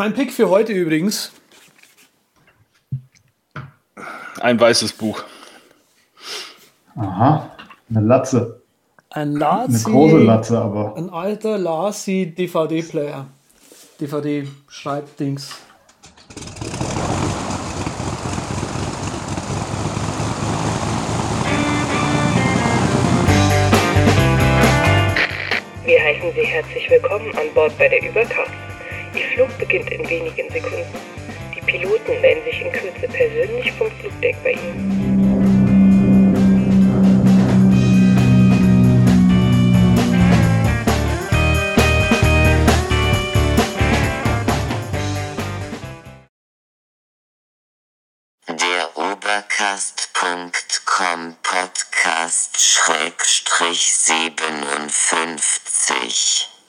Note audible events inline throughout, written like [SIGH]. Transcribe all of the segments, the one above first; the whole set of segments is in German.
Mein Pick für heute übrigens. Ein weißes Buch. Aha, eine Latze. Ein Lazi. Eine große Latze, aber. Ein alter Lazi DVD-Player. DVD-Schreibdings. Wir heißen Sie herzlich willkommen an Bord bei der Übercast. Ihr Flug beginnt in wenigen Sekunden. Die Piloten melden sich in Kürze persönlich vom Flugdeck bei Ihnen. Der Obercast.com Podcast Schrägstrich 57.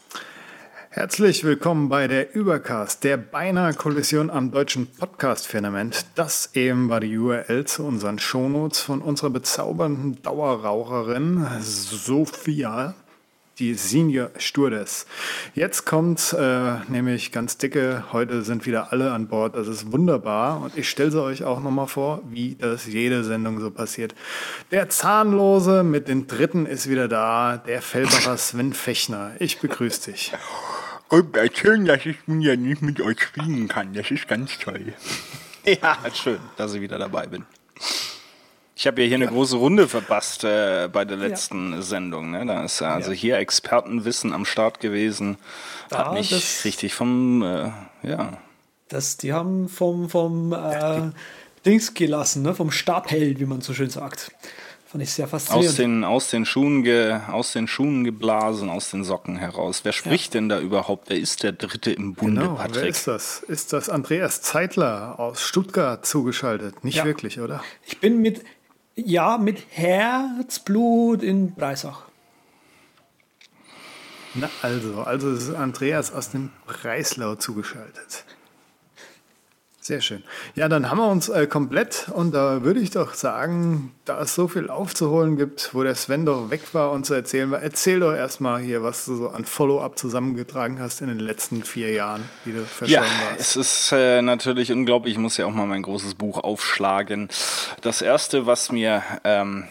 Herzlich willkommen bei der Übercast, der beinahe Kollision am deutschen Podcast-Firmament. Das eben war die URL zu unseren Shownotes von unserer bezaubernden Dauerraucherin Sophia, die Senior Stewardess. Jetzt kommt äh, nämlich ganz dicke, heute sind wieder alle an Bord, das ist wunderbar und ich stelle sie euch auch nochmal vor, wie das jede Sendung so passiert. Der Zahnlose mit den Dritten ist wieder da, der Fellbacher Sven Fechner. Ich begrüße dich. [LAUGHS] Und erzählen, dass ich nun ja nicht mit euch fliegen kann. Das ist ganz toll. [LAUGHS] Ja, schön, dass ich wieder dabei bin. Ich habe ja hier eine große Runde verpasst äh, bei der letzten Sendung. Ne? Da ist ja also hier Expertenwissen am Start gewesen. Hat Ja, mich das- richtig vom, äh, ja, Das, die haben vom, vom äh, Dings gelassen, ne? vom Stabheld, wie man so schön sagt. Fand ich sehr aus faszinierend. den, aus, den Schuhen ge, aus den Schuhen geblasen, aus den Socken heraus. Wer spricht denn da überhaupt? Wer ist der Dritte im Bunde, Genau, wer Patrick? ist das? Ist das Andreas Zeitler aus Stuttgart zugeschaltet? Nicht Ja. wirklich, oder? Ich bin mit, ja, mit Herzblut in Breisach. Na also, also ist Andreas aus dem Breislau zugeschaltet. Sehr schön. Ja, dann haben wir uns äh, komplett und da würde ich doch sagen, da es so viel aufzuholen gibt, wo der Sven doch weg war und zu erzählen war, erzähl doch erstmal hier, was du so an Follow-up zusammengetragen hast in den letzten vier Jahren, die du Ja, verschollen warst. es ist äh, natürlich unglaublich. Ich muss ja auch mal mein großes Buch aufschlagen. Das erste, was mir ähm,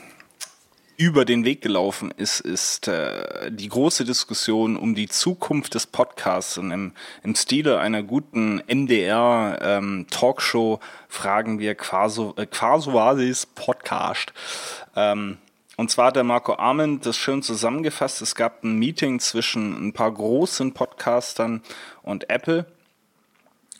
über den Weg gelaufen ist, ist äh, die große Diskussion um die Zukunft des Podcasts. Und im, im Stile einer guten NDR-Talkshow fragen wir Quaso, äh, Quasualis Podcast. Ähm, und zwar hat der Marco Arment das schön zusammengefasst. Es gab ein Meeting zwischen ein paar großen Podcastern und Apple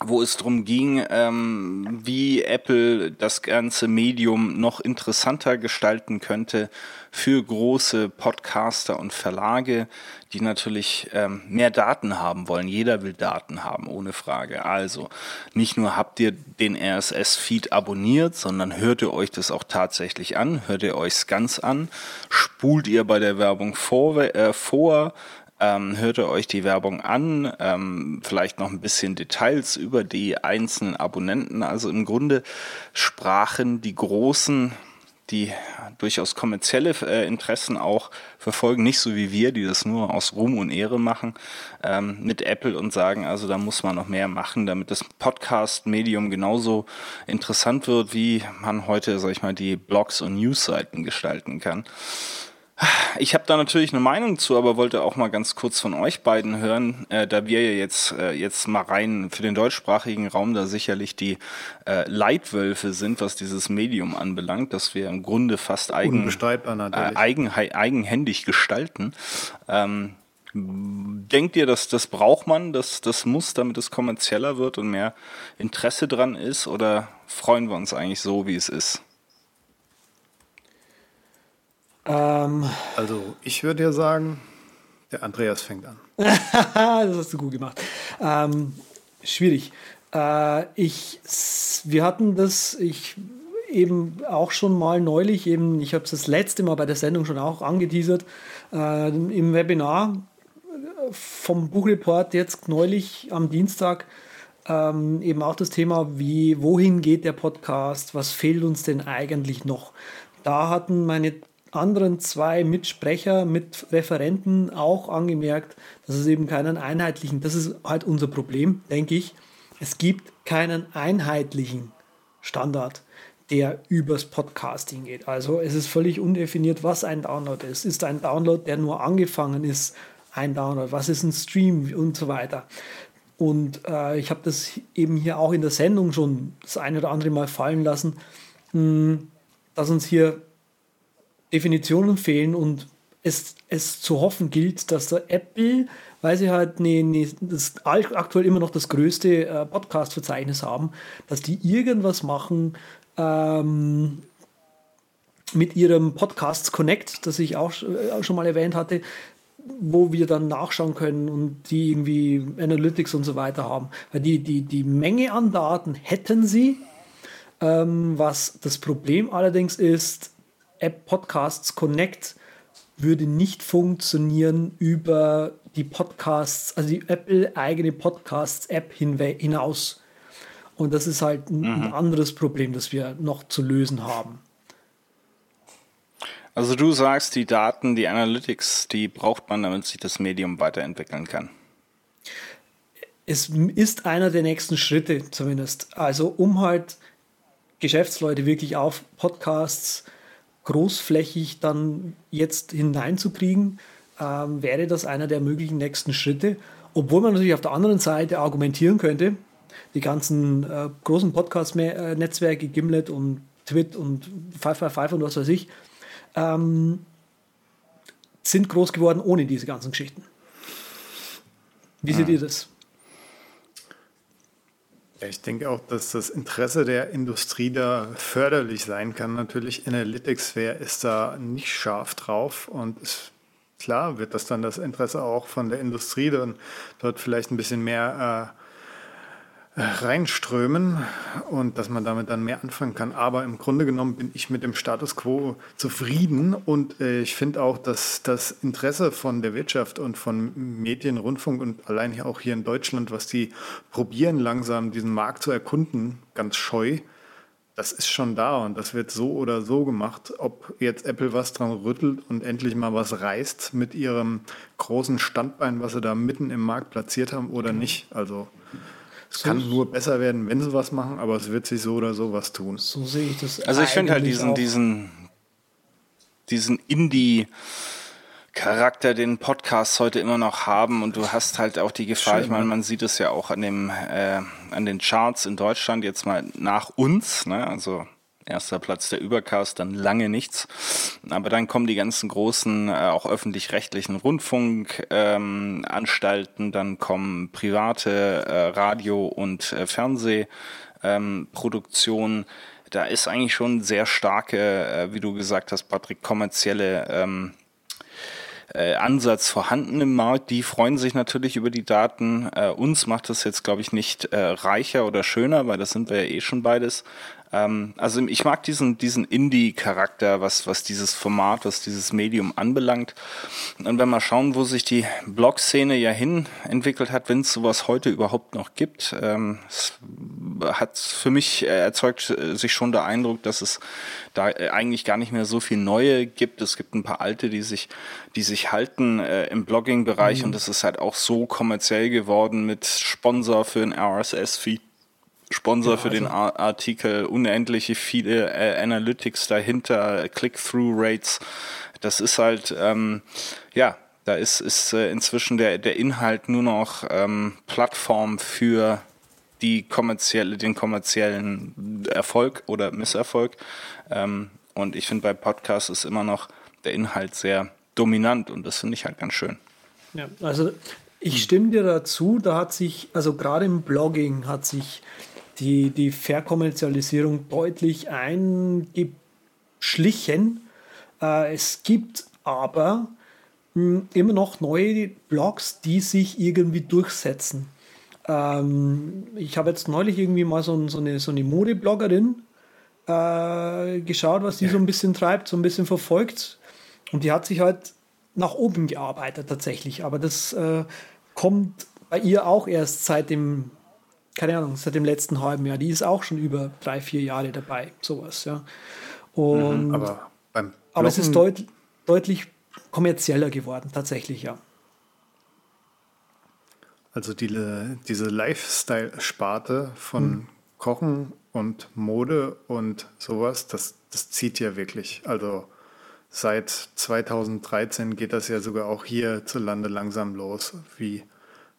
wo es darum ging, ähm, wie Apple das ganze Medium noch interessanter gestalten könnte für große Podcaster und Verlage, die natürlich ähm, mehr Daten haben wollen. Jeder will Daten haben, ohne Frage. Also nicht nur habt ihr den RSS-Feed abonniert, sondern hört ihr euch das auch tatsächlich an, hört ihr euch's ganz an, spult ihr bei der Werbung vor, äh, vor ähm, hört ihr euch die Werbung an, ähm, vielleicht noch ein bisschen Details über die einzelnen Abonnenten. Also im Grunde sprachen die großen, die durchaus kommerzielle äh, Interessen auch verfolgen, nicht so wie wir, die das nur aus Ruhm und Ehre machen, ähm, mit Apple und sagen, also da muss man noch mehr machen, damit das Podcast-Medium genauso interessant wird, wie man heute, sag ich mal, die Blogs und Newsseiten gestalten kann. Ich habe da natürlich eine Meinung zu, aber wollte auch mal ganz kurz von euch beiden hören, äh, da wir ja jetzt, äh, jetzt mal rein für den deutschsprachigen Raum da sicherlich die äh, Leitwölfe sind, was dieses Medium anbelangt, dass wir im Grunde fast eigen, äh, eigen, eigenhändig gestalten. Ähm, denkt ihr, dass das braucht man, dass das muss, damit es kommerzieller wird und mehr Interesse dran ist? Oder freuen wir uns eigentlich so, wie es ist? Ähm, Also, ich würde ja sagen, der Andreas fängt an. [LAUGHS] das hast du gut gemacht. Ähm, schwierig. Äh, ich, wir hatten das, ich eben auch schon mal neulich, eben, ich habe es das letzte Mal bei der Sendung schon auch angeteasert, äh, im Webinar äh, vom Buchreport jetzt neulich am Dienstag ähm, eben auch das Thema, wie, wohin geht der Podcast, was fehlt uns denn eigentlich noch? Da hatten meine anderen zwei Mitsprecher, mit Referenten auch angemerkt, dass es eben keinen einheitlichen, das ist halt unser Problem, denke ich, Es gibt keinen einheitlichen Standard, der übers Podcasting geht. Also es ist völlig undefiniert, was ein Download ist. Ist ein Download, der nur angefangen ist, ein Download? Was ist ein Stream und so weiter? Und äh, ich habe das eben hier auch in der Sendung schon das eine oder andere Mal fallen lassen, mh, hm, dass uns hier Definitionen fehlen und es, es zu hoffen gilt, dass der Apple, weil sie halt ne, ne, das aktuell immer noch das größte äh, Podcast-Verzeichnis haben, dass die irgendwas machen ähm, mit ihrem Podcast Connect, das ich auch äh, schon mal erwähnt hatte, wo wir dann nachschauen können und die irgendwie Analytics und so weiter haben. Weil die, die, die Menge an Daten hätten sie. Ähm, was das Problem allerdings ist, App Podcasts Connect würde nicht funktionieren über die Podcasts, also die Apple eigene Podcasts App hinaus. Und das ist halt ein, mhm. anderes Problem, das wir noch zu lösen haben. Also du sagst, die Daten, die Analytics, die braucht man, damit sich das Medium weiterentwickeln kann. Es ist einer der nächsten Schritte zumindest. Also um halt Geschäftsleute wirklich auf Podcasts großflächig dann jetzt hineinzukriegen, ähm, wäre das einer der möglichen nächsten Schritte. Obwohl man natürlich auf der anderen Seite argumentieren könnte, die ganzen äh, großen Podcast-Netzwerke, Gimlet und Twit und 555 und was weiß ich, ähm, sind groß geworden ohne diese ganzen Geschichten. Wie seht ihr das? Ich denke auch, dass das Interesse der Industrie da förderlich sein kann. Natürlich, Analytics, wer ist da nicht scharf drauf und ist, klar wird das dann das Interesse auch von der Industrie dann dort vielleicht ein bisschen mehr äh, reinströmen und dass man damit dann mehr anfangen kann. Aber im Grunde genommen bin ich mit dem Status quo zufrieden und äh, ich finde auch, dass das Interesse von der Wirtschaft und von Medien, Rundfunk und allein hier auch hier in Deutschland, was die probieren langsam diesen Markt zu erkunden, ganz scheu, das ist schon da und das wird so oder so gemacht. Ob jetzt Apple was dran rüttelt und endlich mal was reißt mit ihrem großen Standbein, was sie da mitten im Markt platziert haben oder nicht. Also es kann nur besser werden, wenn sie was machen, aber es wird sich so oder so was tun. So sehe ich das. Also ich finde halt diesen, diesen, diesen Indie- Charakter, den Podcasts heute immer noch haben und du hast halt auch die Gefahr, Schön, ich meine, man sieht es ja auch an dem äh, an den Charts in Deutschland jetzt mal nach uns, ne? Also erster Platz der Übercast, dann lange nichts. Aber dann kommen die ganzen großen, äh, auch öffentlich-rechtlichen Rundfunkanstalten, ähm, dann kommen private äh, Radio- und äh, Fernsehproduktionen. Ähm, da ist eigentlich schon sehr starke, äh, wie du gesagt hast, Patrick, kommerzielle ähm, äh, Ansatz vorhanden im Markt. Die freuen sich natürlich über die Daten. Äh, uns macht das jetzt, glaube ich, nicht äh, reicher oder schöner, weil das sind wir ja eh schon beides. Ähm, also ich mag diesen, diesen Indie-Charakter, was, was dieses Format, was dieses Medium anbelangt. Und wenn wir schauen, wo sich die Blog-Szene ja hin entwickelt hat, wenn es sowas heute überhaupt noch gibt, ähm, hat für mich äh, erzeugt äh, sich schon der Eindruck, dass es da äh, eigentlich gar nicht mehr so viel Neue gibt. Es gibt ein paar alte, die sich, die sich halten äh, im Blogging-Bereich mhm. und es ist halt auch so kommerziell geworden mit Sponsor für ein RSS-Feed Sponsor ja, für den also Artikel, unendliche viele äh, Analytics dahinter, Click-Through-Rates. Das ist halt, ähm, ja, da ist, ist äh, inzwischen der, der Inhalt nur noch ähm, Plattform für die kommerzielle, den kommerziellen Erfolg oder Misserfolg. Ähm, und ich finde, bei Podcasts ist immer noch der Inhalt sehr dominant und das finde ich halt ganz schön. Ja, also ich stimme dir dazu, da hat sich, also gerade im Blogging hat sich die, die Verkommerzialisierung deutlich eingeschlichen. Äh, es gibt aber hm, immer noch neue Blogs, die sich irgendwie durchsetzen. Ähm, ich habe jetzt neulich irgendwie mal so, so eine, so eine Modebloggerin äh, geschaut, was die so ein bisschen treibt, so ein bisschen verfolgt. Und die hat sich halt nach oben gearbeitet tatsächlich. Aber das äh, kommt bei ihr auch erst seit dem keine Ahnung, seit dem letzten halben Jahr. Die ist auch schon über drei, vier Jahre dabei, sowas, ja. Und, mhm, aber, aber es ist deut, deutlich kommerzieller geworden, tatsächlich, ja. Also die, diese Lifestyle-Sparte von hm. Kochen und Mode und sowas, das, das zieht ja wirklich. Also seit 2013 geht das ja sogar auch hier zu Lande langsam los, wie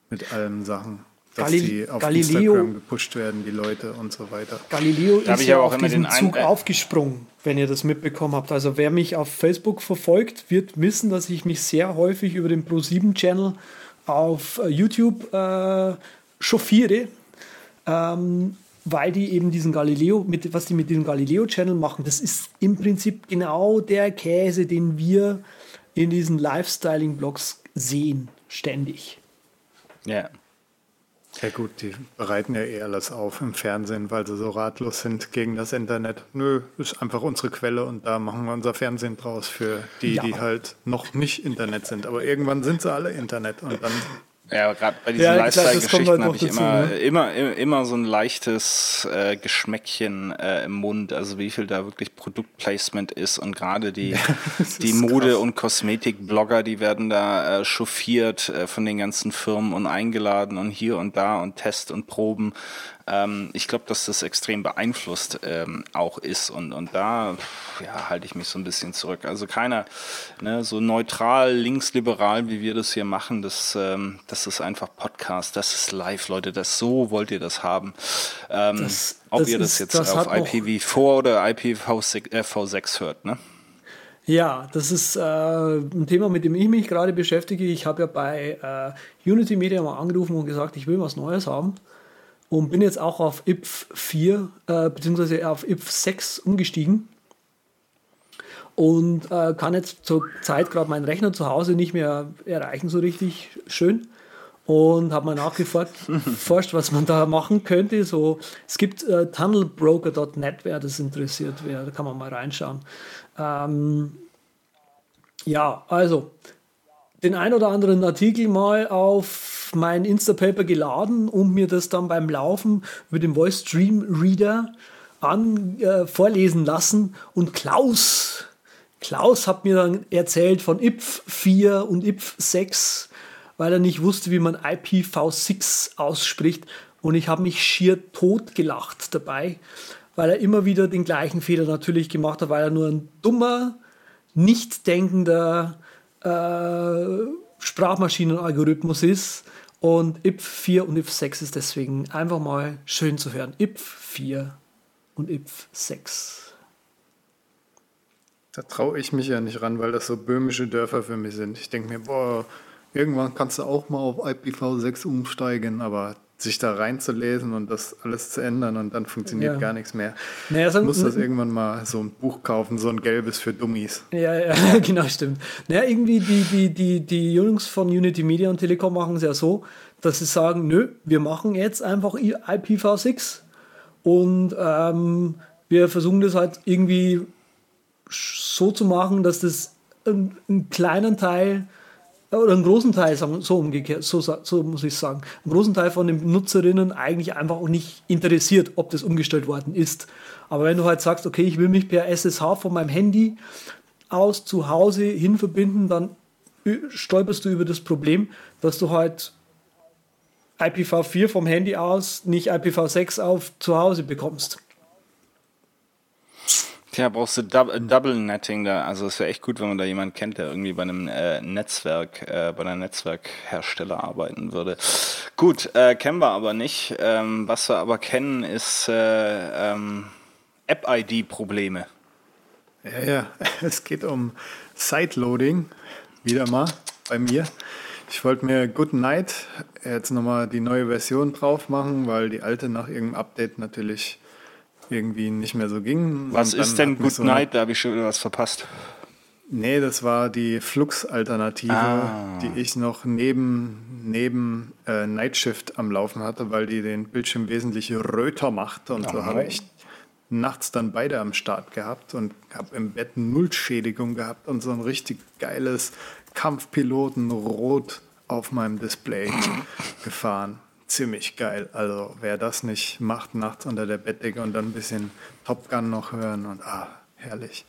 mit allen Sachen. Dass Galil die auf Galileo, Instagram gepusht werden, die Leute und so weiter. Galileo da ist ja auf diesen Zug ein, aufgesprungen, wenn ihr das mitbekommen habt. Also wer mich auf Facebook verfolgt, wird wissen, dass ich mich sehr häufig über den Pro7-Channel auf äh, YouTube äh, chauffiere. Ähm, weil die eben diesen Galileo, mit, was die mit diesem Galileo-Channel machen, das ist im Prinzip genau der Käse, den wir in diesen Lifestyling-Blogs sehen, ständig. Ja. Ja gut, die bereiten ja eh alles auf im Fernsehen, weil sie so ratlos sind gegen das Internet. Nö, ist einfach unsere Quelle und da machen wir unser Fernsehen draus für die, ja. die halt noch nicht Internet sind. Aber irgendwann sind sie alle Internet und dann ja, gerade bei diesen ja, Lifestyle-Geschichten halt habe ich dazu, immer, ne? immer, immer, immer so ein leichtes äh, Geschmäckchen äh, im Mund, also wie viel da wirklich Produktplacement ist und gerade die, [LAUGHS] die Mode- und Kosmetik-Blogger, die werden da äh, chauffiert äh, von den ganzen Firmen und eingeladen und hier und da und Test und Proben. Ähm, ich glaube, dass das extrem beeinflusst ähm, auch ist und, und da ja, halte ich mich so ein bisschen zurück. Also keiner ne, so neutral, linksliberal, wie wir das hier machen, das, ähm, das ist einfach Podcast, das ist live, Leute, das so wollt ihr das haben. Ähm, das, ob das ihr das ist, jetzt das auf IPv4 oder IPv6 äh, V6 hört, ne? Ja, das ist äh, ein Thema, mit dem ich mich gerade beschäftige. Ich habe ja bei äh, Unity Media mal angerufen und gesagt, ich will was Neues haben und bin jetzt auch auf IPF 4 äh, bzw. auf IPF 6 umgestiegen und äh, kann jetzt zur Zeit gerade meinen Rechner zu Hause nicht mehr erreichen so richtig schön und habe mal nachgeforscht, [LAUGHS] was man da machen könnte. So, es gibt äh, tunnelbroker.net, wer das interessiert wäre, da kann man mal reinschauen. Ähm, ja, also den ein oder anderen Artikel mal auf mein Instapaper geladen und mir das dann beim Laufen über den Voice Stream Reader an, äh, vorlesen lassen. Und Klaus, Klaus hat mir dann erzählt von IPF 4 und IPF 6, weil er nicht wusste, wie man IPv6 ausspricht. Und ich habe mich schier tot gelacht dabei, weil er immer wieder den gleichen Fehler natürlich gemacht hat, weil er nur ein dummer, nicht denkender äh, Sprachmaschinenalgorithmus ist. Und IP4 und IP6 ist deswegen einfach mal schön zu hören. IP4 und IP6. Da traue ich mich ja nicht ran, weil das so böhmische Dörfer für mich sind. Ich denke mir, boah, irgendwann kannst du auch mal auf IPv6 umsteigen, aber sich da reinzulesen und das alles zu ändern und dann funktioniert ja. gar nichts mehr. Naja, so, ich muss das irgendwann mal so ein Buch kaufen, so ein gelbes für Dummies. Ja, ja, [LAUGHS] genau, stimmt. Naja, irgendwie die, die, die, die Jungs von Unity Media und Telekom machen es ja so, dass sie sagen, nö, wir machen jetzt einfach IPv6 und ähm, wir versuchen das halt irgendwie so zu machen, dass das einen, einen kleinen Teil oder einen großen Teil, so umgekehrt, so, so muss ich sagen, einen großen Teil von den Nutzerinnen eigentlich einfach auch nicht interessiert, ob das umgestellt worden ist. Aber wenn du halt sagst, okay, ich will mich per SSH von meinem Handy aus zu Hause hin verbinden, dann stolperst du über das Problem, dass du halt IPv4 vom Handy aus nicht IPv6 auf zu Hause bekommst. Tja, brauchst du Double, Double Netting da. Also es wäre echt gut, wenn man da jemanden kennt, der irgendwie bei einem äh, Netzwerk, äh, bei einem Netzwerkhersteller arbeiten würde. Gut, äh, kennen wir aber nicht. Ähm, was wir aber kennen, ist äh, ähm, App-ID-Probleme. Ja, ja, [LAUGHS] es geht um Sideloading, wieder mal bei mir. Ich wollte mir Good Night jetzt nochmal die neue Version drauf machen, weil die alte nach irgendeinem Update natürlich irgendwie nicht mehr so ging. Was ist denn Good so Night? Da habe ich schon wieder was verpasst. Nee, das war die Flux-Alternative, ah. die ich noch neben, neben äh, Nightshift am Laufen hatte, weil die den Bildschirm wesentlich röter macht. Und Aha. so habe ich nachts dann beide am Start gehabt und habe im Bett Nullschädigung gehabt und so ein richtig geiles Kampfpiloten-Rot auf meinem Display [LAUGHS] gefahren ziemlich geil. Also wer das nicht macht, nachts unter der Bettdecke und dann ein bisschen Top Gun noch hören und ah, herrlich.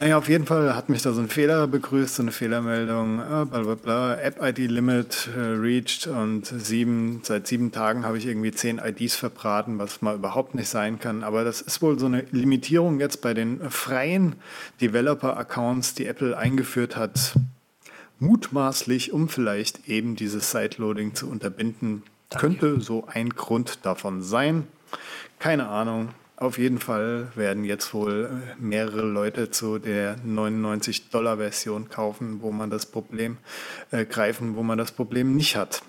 Naja, auf jeden Fall hat mich da so ein Fehler begrüßt, so eine Fehlermeldung, äh, bla bla bla, App-ID-Limit äh, reached und sieben, seit sieben Tagen habe ich irgendwie zehn IDs verbraten, was mal überhaupt nicht sein kann. Aber das ist wohl so eine Limitierung jetzt bei den freien Developer-Accounts, die Apple eingeführt hat, mutmaßlich, um vielleicht eben dieses Sideloading zu unterbinden. Könnte so ein Grund davon sein. Keine Ahnung. Auf jeden Fall werden jetzt wohl äh, mehrere Leute zu der 99-Dollar-Version kaufen, wo man das Problem äh, greifen, wo man das Problem nicht hat.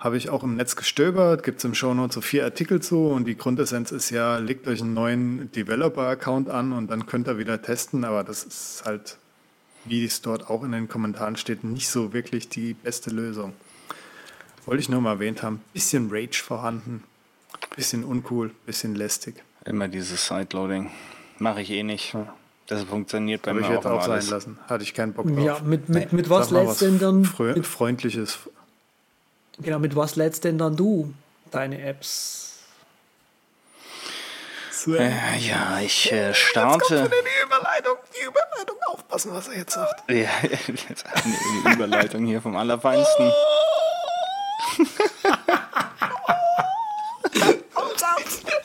Habe ich auch im Netz gestöbert, gibt es im Shownote so vier Artikel zu und die Grundessenz ist ja, legt euch einen neuen Developer-Account an und dann könnt ihr wieder testen, aber das ist halt, wie es dort auch in den Kommentaren steht, nicht so wirklich die beste Lösung. Wollte ich nur mal erwähnt haben, bisschen Rage vorhanden, Bisschen uncool, bisschen lästig. Immer dieses Sideloading. Mache ich eh nicht. Das funktioniert bei Aber mir ich auch, auch sein alles. lassen. Hatte ich keinen Bock drauf. Ja, mit, mit, mit was lädst denn dann? Frö Mit, Freundliches. genau, mit was lädst denn dann du deine Apps? Äh, ja, ich äh, starte. Die Überleitung, die Überleitung. Aufpassen, was er jetzt sagt. Ja, [LAUGHS] jetzt eine Überleitung hier vom Allerfeinsten. [LAUGHS]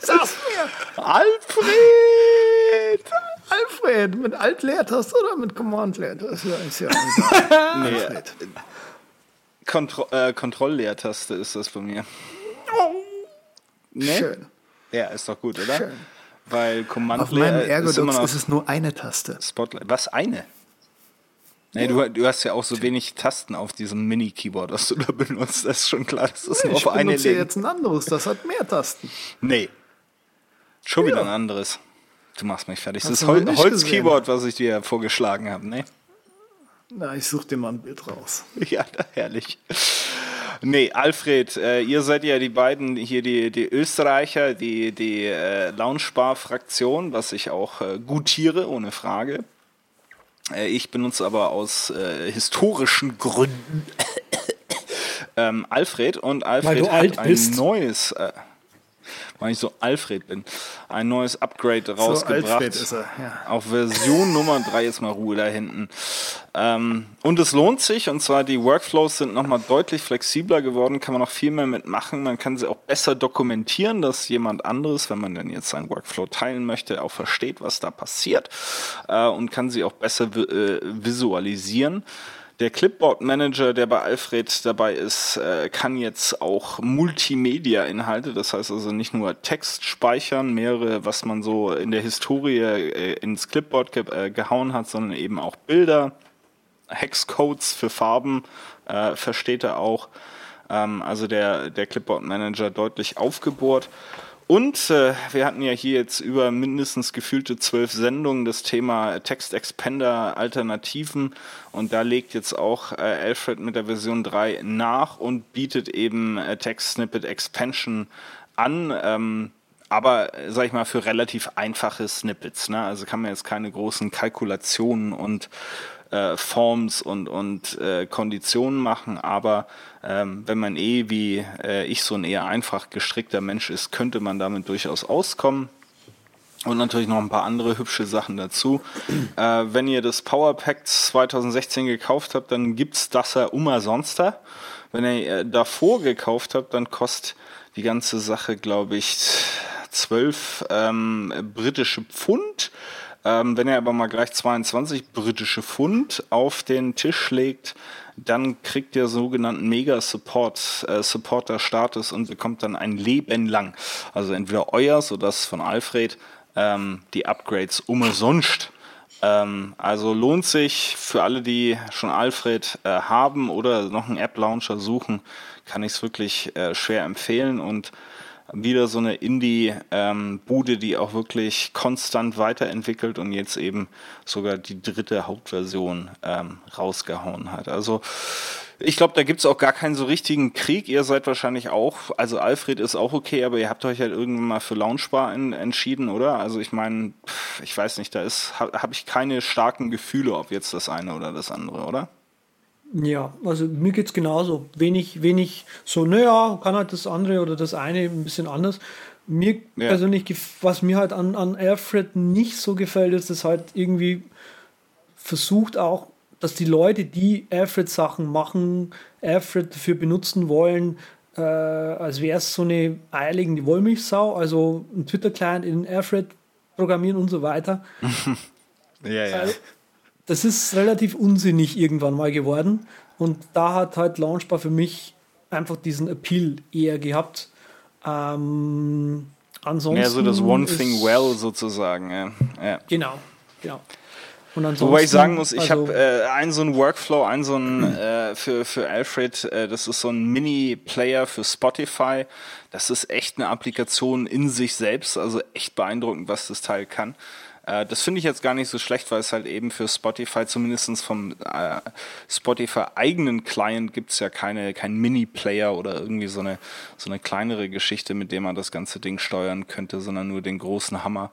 Sag's mir! Alfred! Alfred, mit Alt-Leertaste oder mit Command-Leertaste? Ist ja, ist ja. [LAUGHS] Nee, Alfred. Kontro äh, Kontrollleertaste ist das bei mir. Nee? Schön. Ja, ist doch gut, oder? Schön. Weil Command Auf meinem ist Ergodox noch ist es nur eine Taste. Spotlight. Was, eine? Nee, du, du hast ja auch so wenig Tasten auf diesem Mini-Keyboard, was du da benutzt. Das ist schon klar, dass das nur Ich auf eine benutze legen. jetzt ein anderes, das hat mehr Tasten. Nee. Schon wieder Ja. ein anderes. Du machst mich fertig. Das Hast ist du noch Hol Holz-Keyboard, was ich dir vorgeschlagen habe, ne? Na, ich suche dir mal ein Bild raus. [LAUGHS] Ja, herrlich. Nee, Alfred, äh, ihr seid ja die beiden hier, die, die Österreicher, die, die äh, Loungebar-Fraktion, was ich auch äh, gutiere, ohne Frage. Äh, ich benutze aber aus äh, historischen Gründen [COUGHS] ähm, Alfred und Alfred du hat alt ein bist. neues, äh, weil ich so Alfred bin, ein neues Upgrade rausgebracht. Alfred ist er, ja. Auf Version [LAUGHS] Nummer 3 ist mal Ruhe da hinten. Ähm, und es lohnt sich, und zwar die Workflows sind nochmal deutlich flexibler geworden, kann man noch viel mehr mitmachen. Man kann sie auch besser dokumentieren, dass jemand anderes, wenn man denn jetzt seinen Workflow teilen möchte, auch versteht, was da passiert äh, und kann sie auch besser vi äh, visualisieren. Der Clipboard Manager, der bei Alfred dabei ist, äh, kann jetzt auch Multimedia-Inhalte, das heißt also nicht nur Text speichern, mehrere, was man so in der Historie äh, ins Clipboard ge äh, gehauen hat, sondern eben auch Bilder, Hexcodes für Farben äh, versteht er auch. Ähm, also der, der Clipboard Manager deutlich aufgebohrt. Und äh, wir hatten ja hier jetzt über mindestens gefühlte zwölf Sendungen das Thema Text Expander Alternativen. Und da legt jetzt auch äh, Alfred mit der Version 3 nach und bietet eben äh, Text Snippet Expansion an. Ähm, aber, sag ich mal, für relativ einfache Snippets. Ne? Also kann man jetzt keine großen Kalkulationen und äh, Forms und, und äh, Konditionen machen, aber ähm, wenn man eh wie äh, ich so ein eher einfach gestrickter Mensch ist, könnte man damit durchaus auskommen. Und natürlich noch ein paar andere hübsche Sachen dazu. Äh, wenn ihr das Power Pack 2016 gekauft habt, dann gibt's das ja umsonst. Wenn ihr äh, davor gekauft habt, dann kostet die ganze Sache, glaube ich, 12 ähm, britische Pfund. Ähm, wenn ihr aber mal gleich 22 britische Pfund auf den Tisch legt, dann kriegt ihr sogenannten Mega Support, äh, Supporter Status und bekommt dann ein Leben lang. Also entweder euers oder das von Alfred, ähm, die Upgrades umsonst. Ähm, also lohnt sich für alle, die schon Alfred äh, haben oder noch einen App-Launcher suchen, kann ich es wirklich äh, schwer empfehlen und wieder so eine Indie-Bude, die auch wirklich konstant weiterentwickelt und jetzt eben sogar die dritte Hauptversion ähm, rausgehauen hat. Also ich glaube, da gibt's auch gar keinen so richtigen Krieg. Ihr seid wahrscheinlich auch, also Alfred ist auch okay, aber ihr habt euch halt irgendwann mal für Launchbar en entschieden, oder? Also ich meine, ich weiß nicht, da ist, habe hab ich keine starken Gefühle, ob jetzt das eine oder das andere, oder? Ja, also mir geht es genauso. Wenig, wenig so, naja, kann halt das andere oder das eine ein bisschen anders. Mir Ja. persönlich, was mir halt an, an Alfred nicht so gefällt, ist, dass halt irgendwie versucht auch, dass die Leute, die Alfred-Sachen machen, Alfred dafür benutzen wollen, äh, als wäre es so eine eierlegende Wollmilchsau, also ein Twitter-Client in Alfred programmieren und so weiter. [LAUGHS] Ja, ja. Das ist relativ unsinnig irgendwann mal geworden. Und da hat halt Launchbar für mich einfach diesen Appeal eher gehabt. Ähm, ansonsten. Ja, so das One Thing Well sozusagen. Ja. Ja. Genau, genau. Wobei ich sagen muss, ich also- habe äh, einen so einen Workflow, einen so einen äh, für, für Alfred, äh, das ist so ein Mini-Player für Spotify. Das ist echt eine Applikation in sich selbst, also echt beeindruckend, was das Teil kann. Äh, das finde ich jetzt gar nicht so schlecht, weil es halt eben für Spotify, zumindest vom äh, Spotify-eigenen Client, gibt es ja keine, kein Mini-Player oder irgendwie so eine, so eine kleinere Geschichte, mit der man das ganze Ding steuern könnte, sondern nur den großen Hammer.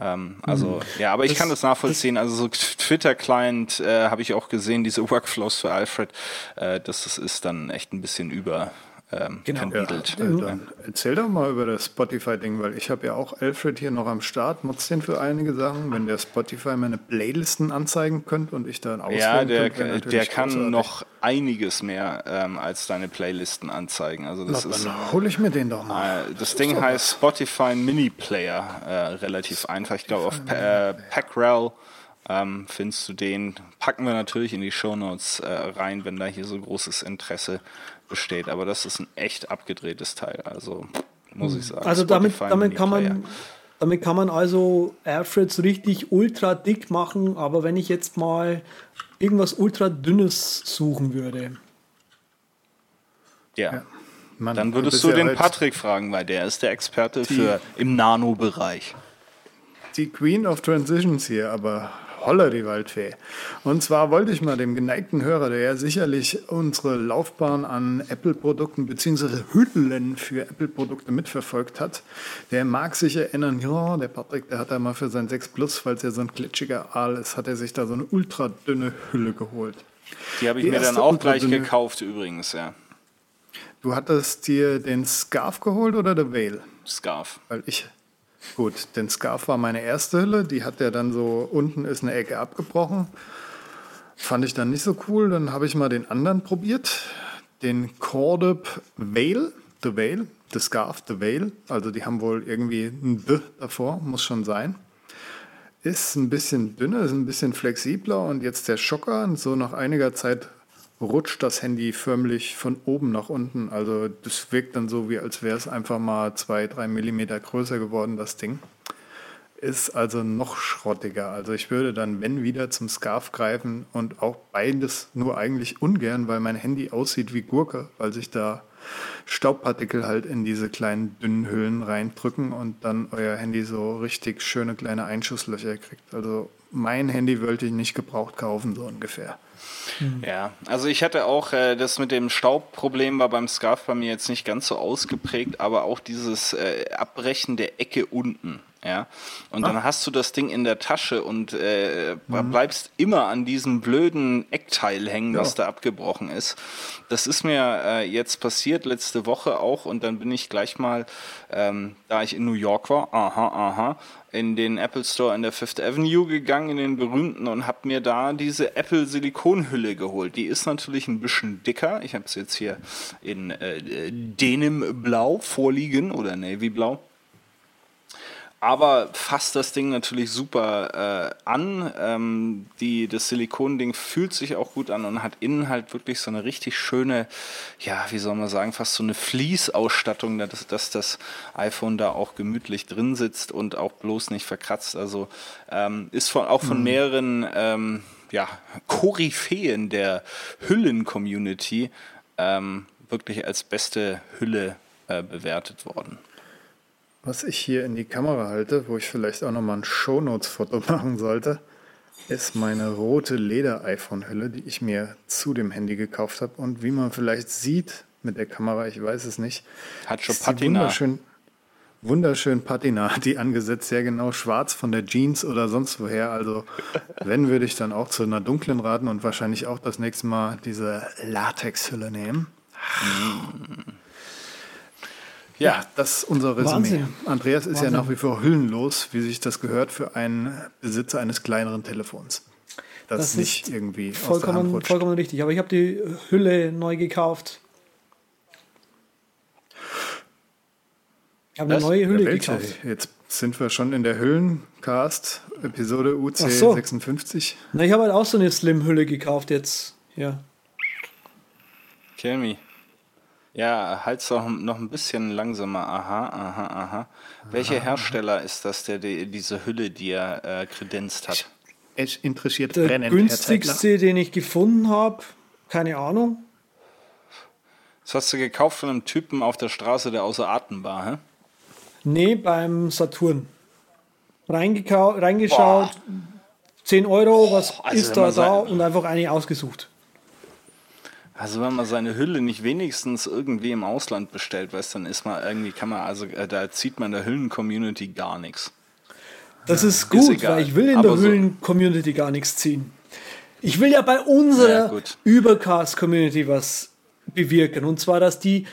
Ähm, also, ja, aber ich Das- kann das nachvollziehen. Also so Twitter-Client äh, habe ich auch gesehen, diese Workflows für Alfred, äh, das, das ist dann echt ein bisschen über ähm, Genau. Ja, dann erzähl doch mal über das Spotify-Ding, weil ich habe ja auch Alfred hier noch am Start, nutzt den für einige Sachen. Wenn der Spotify meine Playlisten anzeigen könnte und ich dann auswählen Ja, der, könnte, der kann großartig. noch einiges mehr ähm, als deine Playlisten anzeigen. Also das Na, ist dann hole ich mir den doch mal. Äh, Das Ding heißt Spotify Mini Player, äh, relativ einfach. Ich glaube, auf pa äh, Packrel ähm, findest du den. Packen wir natürlich in die Shownotes äh, rein, wenn da hier so großes Interesse besteht. Aber das ist ein echt abgedrehtes Teil, also muss ich sagen. Also damit, damit, kann Player. man, damit kann man also Alfreds richtig ultra dick machen, aber wenn ich jetzt mal irgendwas ultra dünnes suchen würde. Ja. Mann, Dann du würdest du ja den halt Patrick fragen, weil der ist der Experte für im Nano-Bereich. Die Queen of Transitions hier, aber holla die Waldfee. Und zwar wollte ich mal dem geneigten Hörer, der ja sicherlich unsere Laufbahn an Apple-Produkten bzw. Hüllen für Apple-Produkte mitverfolgt hat, der mag sich erinnern, ja, der Patrick, der hat da mal für sein 6 Plus, falls er so ein glitschiger Aal ist, hat er sich da so eine ultra dünne Hülle geholt. Die habe ich Die mir dann auch gleich gekauft übrigens, ja. Du hattest dir den Scarf geholt oder der Veil? Scarf. Weil ich, gut, den Scarf war meine erste Hülle, die hat ja dann so, unten ist eine Ecke abgebrochen. Fand ich dann nicht so cool, dann habe ich mal den anderen probiert, den Cordip Veil, The Veil, The Scarf, The Veil, also die haben wohl irgendwie ein D davor, muss schon sein. Ist ein bisschen dünner, ist ein bisschen flexibler und jetzt der Schocker, und so nach einiger Zeit rutscht das Handy förmlich von oben nach unten. Also das wirkt dann so, wie als wäre es einfach mal zwei, drei Millimeter größer geworden, das Ding. Ist also noch schrottiger. Also ich würde dann, wenn wieder, zum Scarf greifen und auch beides nur eigentlich ungern, weil mein Handy aussieht wie Gurke, weil sich da Staubpartikel halt in diese kleinen dünnen Hüllen reindrücken und dann euer Handy so richtig schöne kleine Einschusslöcher kriegt. Also mein Handy wollte ich nicht gebraucht kaufen, so ungefähr. Ja, also ich hatte auch äh, das mit dem Staubproblem war beim Scarf bei mir jetzt nicht ganz so ausgeprägt, aber auch dieses äh, Abbrechen der Ecke unten. Ja, und dann hast du das Ding in der Tasche und äh, bleibst immer an diesem blöden Eckteil hängen, was da abgebrochen ist. Das ist mir äh, jetzt passiert letzte Woche auch und dann bin ich gleich mal, ähm, da ich in New York war, aha, aha, in den Apple Store in der Fifth Avenue gegangen, in den berühmten und habe mir da diese Apple Silikonhülle geholt. Die ist natürlich ein bisschen dicker. Ich habe es jetzt hier in äh, Denim Blau vorliegen oder Navy Blau. Aber fasst das Ding natürlich super äh, an. Ähm, die, das Silikonding fühlt sich auch gut an und hat innen halt wirklich so eine richtig schöne, ja, wie soll man sagen, fast so eine Fließausstattung, dass, dass das iPhone da auch gemütlich drin sitzt und auch bloß nicht verkratzt. Also ähm, ist von, auch von mehreren ähm, ja, Koryphäen der Hüllen-Community ähm, wirklich als beste Hülle äh, bewertet worden. Was ich hier in die Kamera halte, wo ich vielleicht auch nochmal ein Shownotes-Foto [LAUGHS] machen sollte, ist meine rote Leder-iPhone-Hülle, die ich mir zu dem Handy gekauft habe. Und wie man vielleicht sieht mit der Kamera, ich weiß es nicht, Hat schon Patina. wunderschön, wunderschön Patina, die angesetzt, sehr genau schwarz von der Jeans oder sonst woher. Also [LAUGHS] wenn, würde ich dann auch zu einer dunklen raten und wahrscheinlich auch das nächste Mal diese Latexhülle nehmen. Ja, das ist unser Resümee. Wahnsinn. Andreas ist ja Wahnsinn. nach wie vor hüllenlos, wie sich das gehört für einen Besitzer eines kleineren Telefons. Das, Das nicht irgendwie aus der Hand Vollkommen, vollkommen richtig. Aber ich habe die Hülle neu gekauft. Ich habe eine neue Hülle Ja, welche? gekauft. Jetzt sind wir schon in der Hüllencast, Episode UC Ach so. 56. Na, ich habe halt auch so eine Slim-Hülle gekauft jetzt. Ja. Kill me. Ja, halt's doch noch ein bisschen langsamer. Aha, aha, aha. Welcher Hersteller ist das, der die, diese Hülle dir äh, kredenzt hat? Es interessiert Der brennend, günstigste, den ich gefunden habe, keine Ahnung. Das hast du gekauft von einem Typen auf der Straße, der außer Atem war, hä? Nee, beim Saturn. Reingekau reingeschaut, 10 Euro, was also ist da da und einfach eine ausgesucht. Also wenn man seine Hülle nicht wenigstens irgendwie im Ausland bestellt, weißt, dann ist man irgendwie, kann man, also äh, da zieht man der Hüllen-Community gar nichts. Das ist gut, egal. weil ich will in der so- Hüllen-Community gar nichts ziehen. Ich will ja bei unserer Ja. Übercast-Community was bewirken. Und zwar, dass die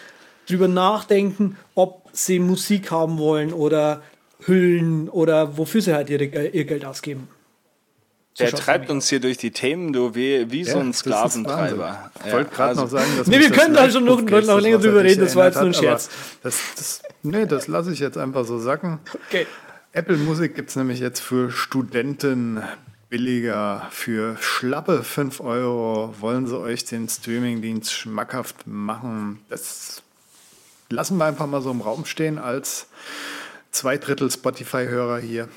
drüber nachdenken, ob sie Musik haben wollen oder Hüllen oder wofür sie halt ihre, ihr Geld ausgeben. So Der treibt uns hier durch die Themen, du, wie, wie so Ja, ein das ist Sklaventreiber. Ich wollte gerade also- noch sagen, dass Nee, wir das können da schon noch- noch hat, länger er drüber reden, das war jetzt nur ein Scherz. Das, das, nee, das lasse ich jetzt einfach so sacken. Okay. Apple Musik gibt es nämlich jetzt für Studenten billiger. Für schlappe 5 Euro wollen sie euch den Streamingdienst schmackhaft machen. Das lassen wir einfach mal so im Raum stehen als zwei Drittel Spotify-Hörer hier.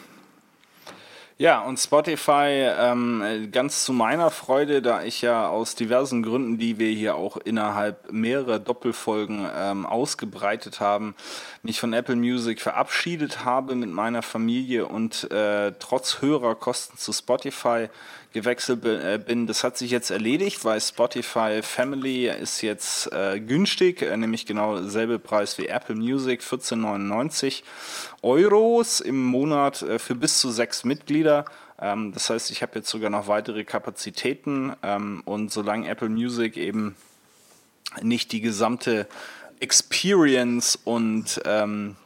Ja, und Spotify, ähm, ganz zu meiner Freude, da ich ja aus diversen Gründen, die wir hier auch innerhalb mehrerer Doppelfolgen ähm, ausgebreitet haben, mich von Apple Music verabschiedet habe mit meiner Familie und äh, trotz höherer Kosten zu Spotify gewechselt äh, bin. Das hat sich jetzt erledigt, weil Spotify Family ist jetzt äh, günstig, äh, nämlich genau derselbe Preis wie Apple Music, 14,99 Euros im Monat äh, für bis zu sechs Mitglieder. Ähm, das heißt, ich habe jetzt sogar noch weitere Kapazitäten ähm, und solange Apple Music eben nicht die gesamte Experience und ähm,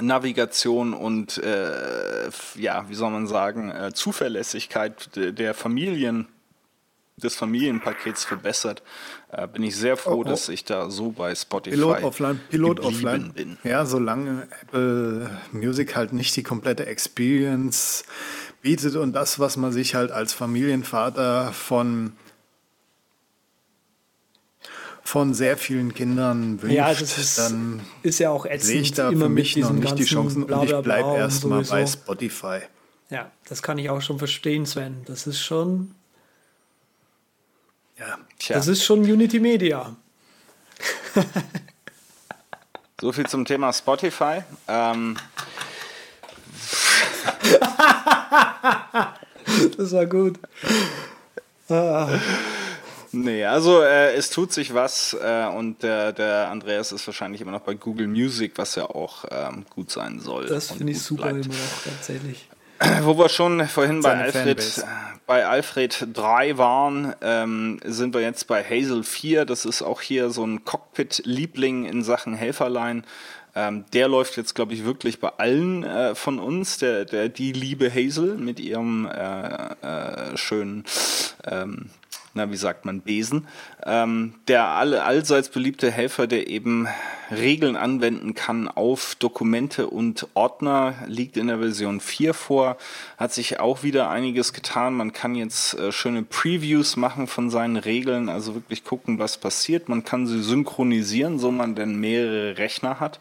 Navigation und äh, ja, wie soll man sagen, äh, Zuverlässigkeit de- der Familien des Familienpakets verbessert, äh, bin ich sehr froh, Oh, oh. dass ich da so bei Spotify Pilot offline, Pilot offline. bin. Ja, solange Apple Music halt nicht die komplette Experience bietet und das, was man sich halt als Familienvater von von sehr vielen Kindern wünscht, Ja, das ist, dann ist ja auch ätzend. sehe ich da immer für mich noch nicht die Chancen und ich bleibe erstmal bei. Spotify. Ja, das kann ich auch schon verstehen, Sven. Das ist schon, Ja. Tja, das ist schon Unity Media. [LAUGHS] so viel zum Thema Spotify. Ähm, [LAUGHS] Das war gut. [LAUGHS] Nee, also äh, es tut sich was äh, und der, der Andreas ist wahrscheinlich immer noch bei Google Music, was ja auch ähm, gut sein soll. Das finde ich super bleibt. immer noch, tatsächlich. Wo wir schon vorhin bei Alfred, Fanbase. bei Alfred 3 waren, ähm, sind wir jetzt bei Hazel 4. Das ist auch hier so ein Cockpit-Liebling in Sachen Helferlein. Ähm, der läuft jetzt, glaube ich, wirklich bei allen äh, von uns, der, der, die liebe Hazel mit ihrem äh, äh, schönen, ähm, na, wie sagt man, Besen. Ähm, der alle, allseits beliebte Helfer, der eben Regeln anwenden kann auf Dokumente und Ordner, liegt in der Version 4 vor. Hat sich auch wieder einiges getan. Man kann jetzt äh, schöne Previews machen von seinen Regeln, also wirklich gucken, was passiert. Man kann sie synchronisieren, so man denn mehrere Rechner hat.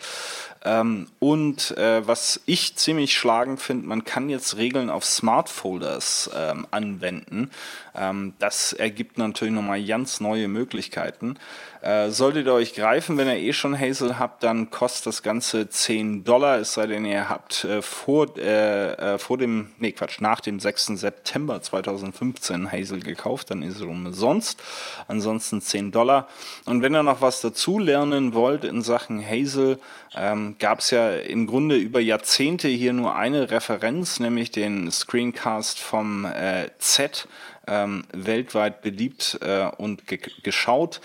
Ähm, und äh, was ich ziemlich schlagend finde, man kann jetzt Regeln auf Smart Folders ähm, anwenden. Ähm, das ergibt gibt natürlich nochmal ganz neue Möglichkeiten. Äh, solltet ihr euch greifen, wenn ihr eh schon Hazel habt, dann kostet das Ganze 10 Dollar, es sei denn, ihr habt äh, vor, äh, äh, vor dem, nee Quatsch, nach dem 6. September 2015 Hazel gekauft, dann ist es umsonst. Ansonsten 10 Dollar. Und wenn ihr noch was dazu lernen wollt in Sachen Hazel, ähm, gab es ja im Grunde über Jahrzehnte hier nur eine Referenz, nämlich den Screencast vom äh, Z, ähm, weltweit beliebt äh, und ge geschaut.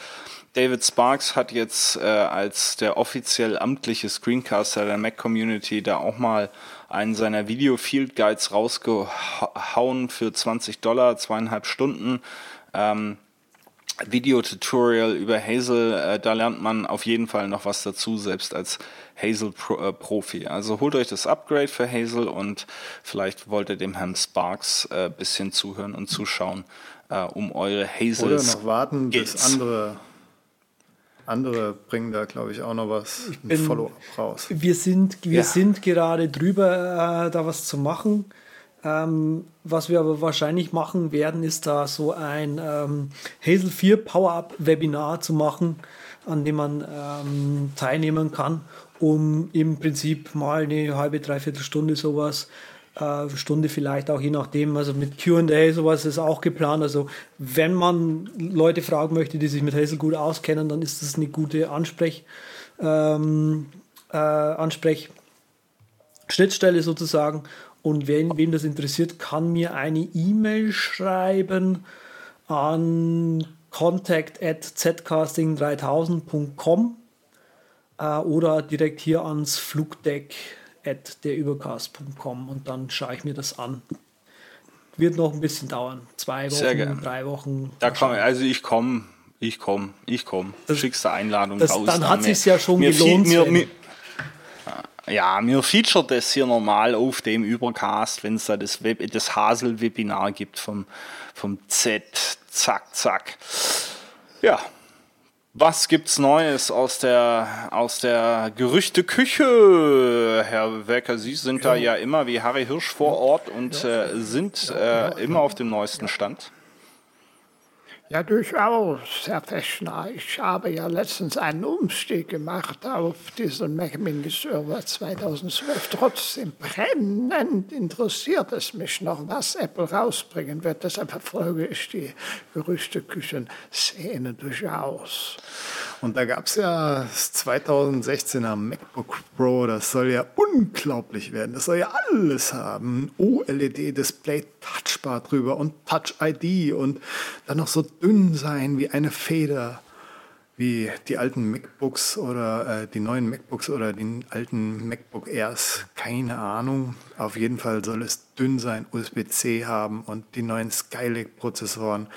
David Sparks hat jetzt äh, als der offiziell amtliche Screencaster der Mac Community da auch mal einen seiner Video Field Guides rausgehauen für 20 Dollar, zweieinhalb Stunden. Ähm, Video-Tutorial über Hazel, äh, da lernt man auf jeden Fall noch was dazu, selbst als Hazel-Profi. Äh, also holt euch das Upgrade für Hazel und vielleicht wollt ihr dem Herrn Sparks ein äh, bisschen zuhören und zuschauen, äh, um eure Hazel. Oder noch warten, bis andere andere bringen da, glaube ich, auch noch was, ein Follow-up raus. Wir sind, wir ja. sind gerade drüber, äh, da was zu machen. Ähm, was wir aber wahrscheinlich machen werden, ist da so ein ähm, Hazel 4 Power-Up Webinar zu machen, an dem man ähm, teilnehmen kann, um im Prinzip mal eine halbe, dreiviertel Stunde sowas äh, Stunde vielleicht auch je nachdem. Also mit QA, sowas ist auch geplant. Also wenn man Leute fragen möchte, die sich mit Hazel gut auskennen, dann ist das eine gute Ansprech, ähm, äh, Ansprechschnittstelle sozusagen. Und wen, wem das interessiert, kann mir eine E-Mail schreiben an contact at zcasting3000.com äh, oder direkt hier ans Flugdeck at derübercast.com und dann schaue ich mir das an. Wird noch ein bisschen dauern. Zwei Wochen, drei Wochen. Da komm, also ich komme, ich komme, ich komme. Schickst du Einladung das, raus. Dann hat es ja schon mir gelohnt. Mir, mir, ja, mir featuret das hier normal auf dem Übercast, wenn es da das, Web, das Hasel-Webinar gibt vom, vom Z. Zack, zack. Ja, was gibt's Neues aus der, aus der Gerüchteküche? Herr Wecker, Sie sind ja. da ja immer wie Harry Hirsch vor Ort und ja. äh, sind äh, immer auf dem neuesten Stand. Ja, durchaus, Herr Feschner. Ich habe ja letztens einen Umstieg gemacht auf diesen Mac Mini Server 2012. Trotzdem brennend interessiert es mich noch, was Apple rausbringen wird. Deshalb verfolge ich die Gerüchteküchen-Szene durchaus. Und da gab es ja das 2016er MacBook Pro, das soll ja unglaublich werden. Das soll ja alles haben. OLED-Display, Touchbar drüber und Touch ID und dann noch so dünn sein wie eine Feder, wie die alten MacBooks oder äh, die neuen MacBooks oder die alten MacBook Airs. Keine Ahnung. Auf jeden Fall soll es dünn sein, USB-C haben und die neuen Skylake-Prozessoren.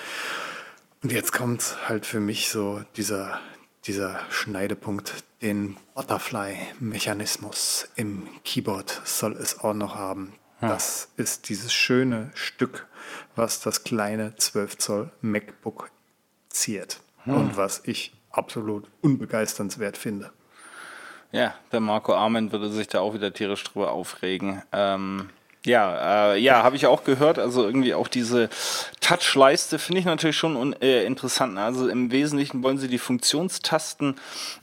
Und jetzt kommt halt für mich so dieser, dieser Schneidepunkt, den Butterfly-Mechanismus im Keyboard soll es auch noch haben. Ja. Das ist dieses schöne Stück, was das kleine 12 Zoll MacBook ziert ja. und was ich absolut unbegeisternswert finde. Ja, der Marco Arment würde sich da auch wieder tierisch drüber aufregen. Ähm, ja, äh, ja, habe ich auch gehört. Also irgendwie auch diese Touch-Leiste finde ich natürlich schon äh, interessant. Also im Wesentlichen wollen sie die Funktionstasten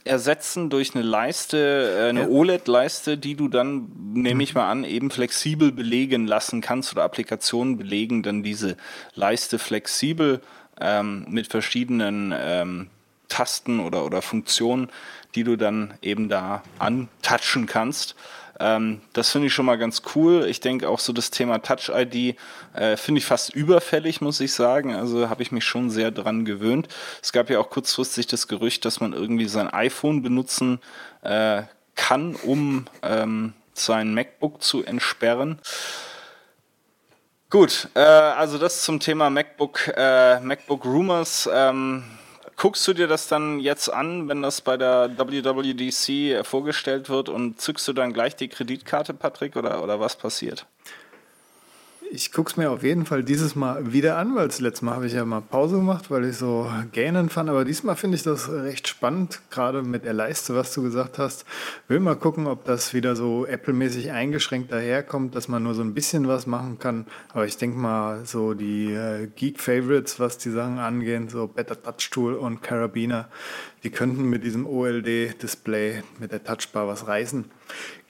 ersetzen durch eine Leiste, äh, eine ja. OLED-Leiste, die du dann, nehme ich mal an, eben flexibel belegen lassen kannst oder Applikationen belegen dann diese Leiste flexibel ähm, mit verschiedenen ähm, Tasten oder, oder Funktionen, die du dann eben da antatschen kannst. Ähm, das finde ich schon mal ganz cool. Ich denke auch so das Thema Touch ID äh, finde ich fast überfällig, muss ich sagen. Also habe ich mich schon sehr dran gewöhnt. Es gab ja auch kurzfristig das Gerücht, dass man irgendwie sein iPhone benutzen äh, kann, um ähm, sein MacBook zu entsperren. Gut, äh, also das zum Thema MacBook, äh, MacBook Rumors. Ähm, guckst du dir das dann jetzt an, wenn das bei der WWDC vorgestellt wird und zückst du dann gleich die Kreditkarte, Patrick, oder, oder was passiert? Ich gucke es mir auf jeden Fall dieses Mal wieder an, weil das letzte Mal habe ich ja mal Pause gemacht, weil ich so gähnen fand. Aber diesmal finde ich das recht spannend, gerade mit der Leiste, was du gesagt hast. Will mal gucken, ob das wieder so Apple-mäßig eingeschränkt daherkommt, dass man nur so ein bisschen was machen kann. Aber ich denke mal, so die äh, Geek-Favorites, was die Sachen angehen, so Better Touch Tool und Carabiner, die könnten mit diesem OLD-Display, mit der Touchbar was reißen.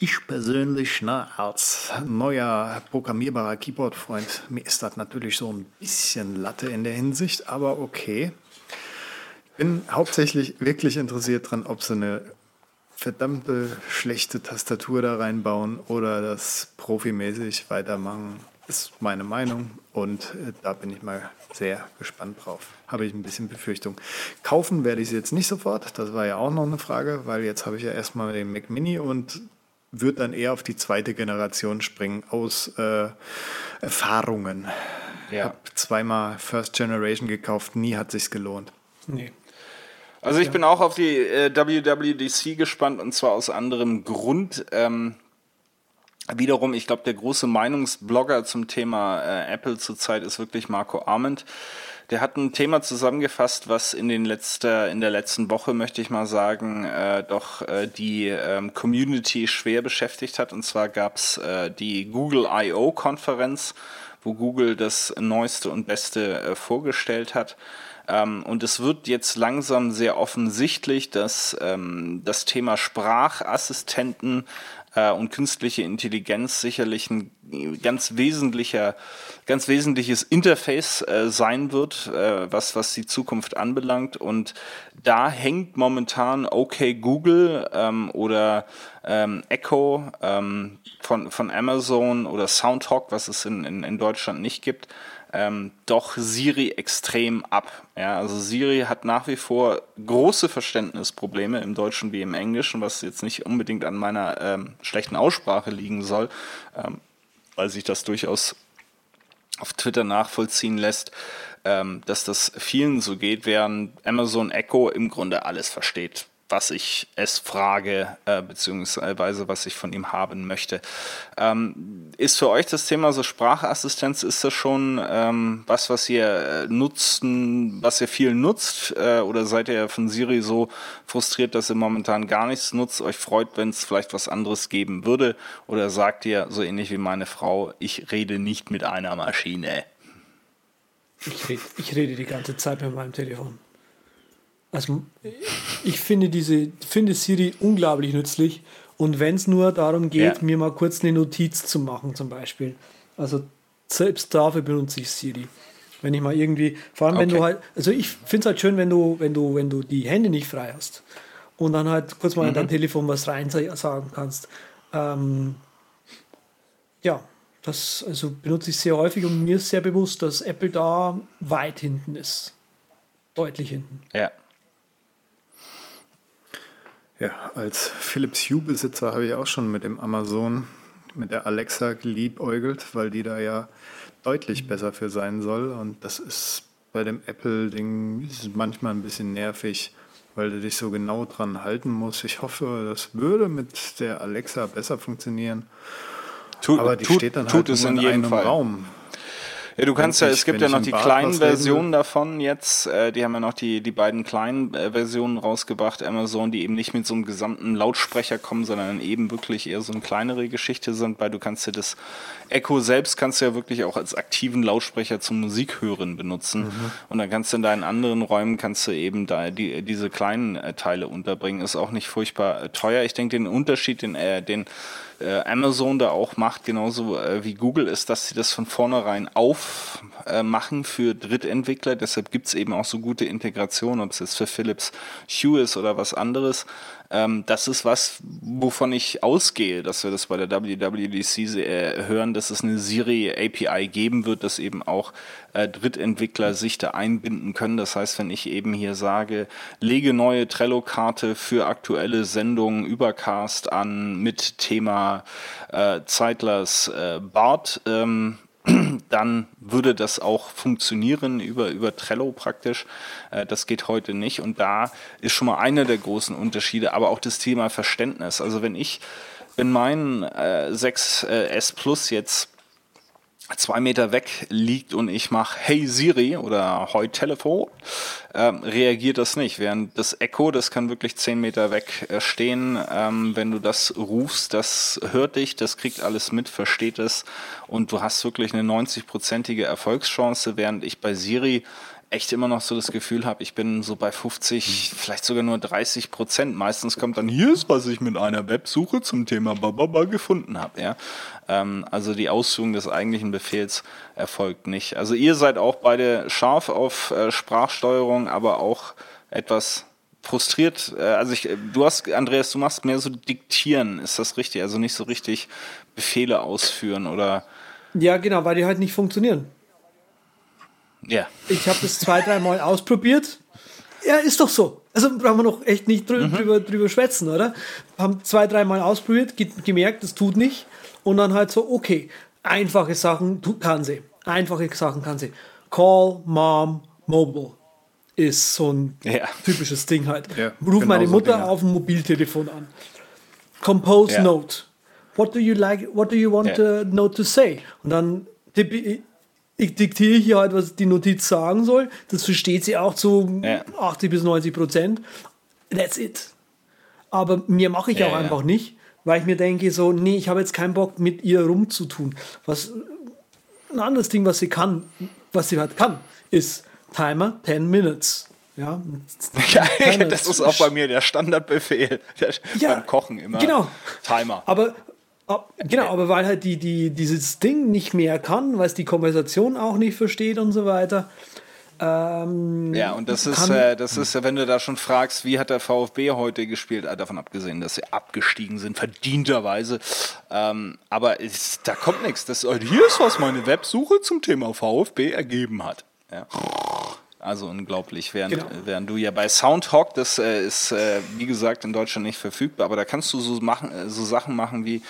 Ich persönlich, na, als neuer programmierbarer Keyboard-Freund, mir ist das natürlich so ein bisschen Latte in der Hinsicht, aber okay. Bin hauptsächlich wirklich interessiert dran, ob sie eine verdammte schlechte Tastatur da reinbauen oder das profimäßig weitermachen ist meine Meinung und äh, da bin ich mal sehr gespannt drauf. Habe ich ein bisschen Befürchtung. Kaufen werde ich sie jetzt nicht sofort. Das war ja auch noch eine Frage, weil jetzt habe ich ja erstmal den Mac Mini und würde dann eher auf die zweite Generation springen aus äh, Erfahrungen. Ich Ja. habe zweimal First Generation gekauft, nie hat sich's gelohnt. Nee. Also ich bin auch auf die äh, WWDC gespannt und zwar aus anderem Grund. Ähm, wiederum, ich glaube, der große Meinungsblogger zum Thema äh, Apple zurzeit ist wirklich Marco Arment. Der hat ein Thema zusammengefasst, was in, den letzter, in der letzten Woche, möchte ich mal sagen, äh, doch äh, die ähm, Community schwer beschäftigt hat. Und zwar gab's äh, die Google I.O.-Konferenz, wo Google das Neueste und Beste äh, vorgestellt hat. Ähm, und es wird jetzt langsam sehr offensichtlich, dass ähm, das Thema Sprachassistenten äh, und künstliche Intelligenz sicherlich ein ganz wesentlicher, ganz wesentliches Interface äh, sein wird, äh, was, was die Zukunft anbelangt. Und da hängt momentan OK Google ähm, oder ähm, Echo ähm, von, von Amazon oder Soundtalk, was es in, in, in Deutschland nicht gibt, ähm, doch Siri extrem ab. Ja, also Siri hat nach wie vor große Verständnisprobleme im Deutschen wie im Englischen, was jetzt nicht unbedingt an meiner ähm, schlechten Aussprache liegen soll, ähm, weil sich das durchaus auf Twitter nachvollziehen lässt, ähm, dass das vielen so geht, während Amazon Echo im Grunde alles versteht, was ich es frage, äh, beziehungsweise was ich von ihm haben möchte. Ähm, ist für euch das Thema so Sprachassistenz, ist das schon ähm, was, was ihr äh, nutzen, was ihr viel nutzt? Äh, oder seid ihr von Siri so frustriert, dass ihr momentan gar nichts nutzt, euch freut, wenn es vielleicht was anderes geben würde? Oder sagt ihr, so ähnlich wie meine Frau, ich rede nicht mit einer Maschine? Ich rede, ich rede die ganze Zeit mit meinem Telefon. Also ich finde diese finde Siri unglaublich nützlich und wenn es nur darum geht, Ja. mir mal kurz eine Notiz zu machen zum Beispiel. Also selbst dafür benutze ich Siri. Wenn ich mal irgendwie, vor allem wenn Okay. du halt, also ich finde es halt schön, wenn du, wenn du, wenn du die Hände nicht frei hast und dann halt kurz mal in dein Telefon was rein sagen kannst. Ähm, ja, das also benutze ich sehr häufig und mir ist sehr bewusst, dass Apple da weit hinten ist. Deutlich hinten. Ja. Ja, als Philips Hue-Besitzer habe ich auch schon mit dem Amazon, mit der Alexa geliebäugelt, weil die da ja deutlich besser für sein soll. Und das ist bei dem Apple-Ding manchmal ein bisschen nervig, weil du dich so genau dran halten musst. Ich hoffe, das würde mit der Alexa besser funktionieren. Tut, Aber die tut, steht dann halt in jedem einem Fall. Raum. Ja, du kannst ja, es gibt ja noch die kleinen. Versionen davon jetzt. Äh, die haben ja noch die, die beiden kleinen äh, Versionen rausgebracht, Amazon, die eben nicht mit so einem gesamten Lautsprecher kommen, sondern eben wirklich eher so eine kleinere Geschichte sind, weil du kannst ja das Echo selbst kannst du ja wirklich auch als aktiven Lautsprecher zum Musikhören benutzen. Und dann kannst du in deinen anderen Räumen kannst du eben da die, diese kleinen äh, Teile unterbringen. Ist auch nicht furchtbar äh, teuer. Ich denke, den Unterschied, den, äh, den äh, Amazon da auch macht, genauso äh, wie Google, ist, dass sie das von vornherein aufmachen machen für Drittentwickler. Deshalb gibt's eben auch so gute Integration, ob es jetzt für Philips Hue ist oder was anderes. Ähm, das ist was, wovon ich ausgehe, dass wir das bei der WWDC äh, hören, dass es eine Siri API geben wird, dass eben auch äh, Drittentwickler sich da einbinden können. Das heißt, wenn ich eben hier sage, lege neue Trello-Karte für aktuelle Sendungen Übercast an mit Thema äh, Zeitlers äh, Bart, ähm, [CLEARS THROAT] dann würde das auch funktionieren über, über Trello praktisch. Äh, das geht heute nicht. Und da ist schon mal einer der großen Unterschiede, aber auch das Thema Verständnis. Also wenn ich, wenn mein äh, 6S Plus jetzt zwei Meter weg liegt und ich mache Hey Siri oder Hoi Telefon, ähm, reagiert das nicht. Während das Echo, das kann wirklich zehn Meter weg äh, stehen. Ähm, wenn du das rufst, das hört dich, das kriegt alles mit, versteht es und du hast wirklich eine 90-prozentige Erfolgschance, während ich bei Siri echt immer noch so das Gefühl habe, ich bin so bei 50, vielleicht sogar nur 30 Prozent. Meistens kommt dann, hier ist, was ich mit einer Websuche zum Thema Bababa gefunden habe. Ja? Ähm, also die Ausführung des eigentlichen Befehls erfolgt nicht. Also ihr seid auch beide scharf auf äh, Sprachsteuerung, aber auch etwas frustriert. Äh, also ich, du hast, Andreas, du machst mehr so diktieren, ist das richtig? Also nicht so richtig Befehle ausführen oder? Ja, genau, weil die halt nicht funktionieren. Ja. Ich habe das zwei, dreimal ausprobiert. Ja, ist doch so. Also brauchen wir noch echt nicht drü mhm. drüber, drüber schwätzen, oder? Haben zwei, dreimal ausprobiert, ge gemerkt, das tut nicht. Und dann halt so, okay, einfache Sachen kann sie. Einfache Sachen kann sie. Call Mom Mobile ist so ein ja. typisches Ding halt. Ja, Ruf genau meine Mutter so auf dem Mobiltelefon an. Compose. Note. What do you like? What do you want the note to say? Und dann tippe ich diktiere hier halt, was die Notiz sagen soll. Das versteht sie auch zu ja. 80 bis 90 Prozent. That's it. Aber mir mache ich ja, auch einfach nicht, weil ich mir denke, so, nee, ich habe jetzt keinen Bock, mit ihr rumzutun. Was ein anderes Ding, was sie kann, was sie halt kann, ist Timer 10 Minutes. Ja, ja das ist auch bei mir der Standardbefehl der ja, beim Kochen immer. Genau. Timer. Aber Ab, genau, aber weil halt die, die, dieses Ding nicht mehr kann, weil es die Konversation auch nicht versteht und so weiter. Ähm, ja, und das ist, äh, das ist, wenn du da schon fragst, wie hat der VfB heute gespielt, äh, davon abgesehen, dass sie abgestiegen sind, verdienterweise. Ähm, aber es, da kommt nichts. Das, äh, hier ist, was meine Websuche zum Thema VfB ergeben hat. Ja. Also unglaublich. Während, genau. während du ja bei Soundhawk, das äh, ist äh, wie gesagt in Deutschland nicht verfügbar, aber da kannst du so machen, äh, so Sachen machen wie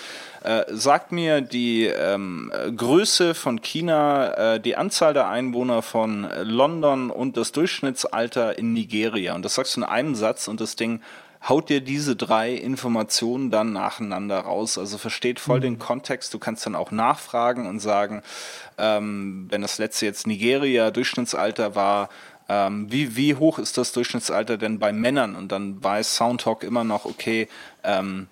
äh, sagt mir die ähm, Größe von China, äh, die Anzahl der Einwohner von London und das Durchschnittsalter in Nigeria. Und das sagst du in einem Satz und das Ding haut dir diese drei Informationen dann nacheinander raus. Also versteht voll mhm. den Kontext. Du kannst dann auch nachfragen und sagen, ähm, wenn das letzte jetzt Nigeria Durchschnittsalter war, ähm, wie, wie hoch ist das Durchschnittsalter denn bei Männern? Und dann weiß Soundtalk immer noch, okay, ähm,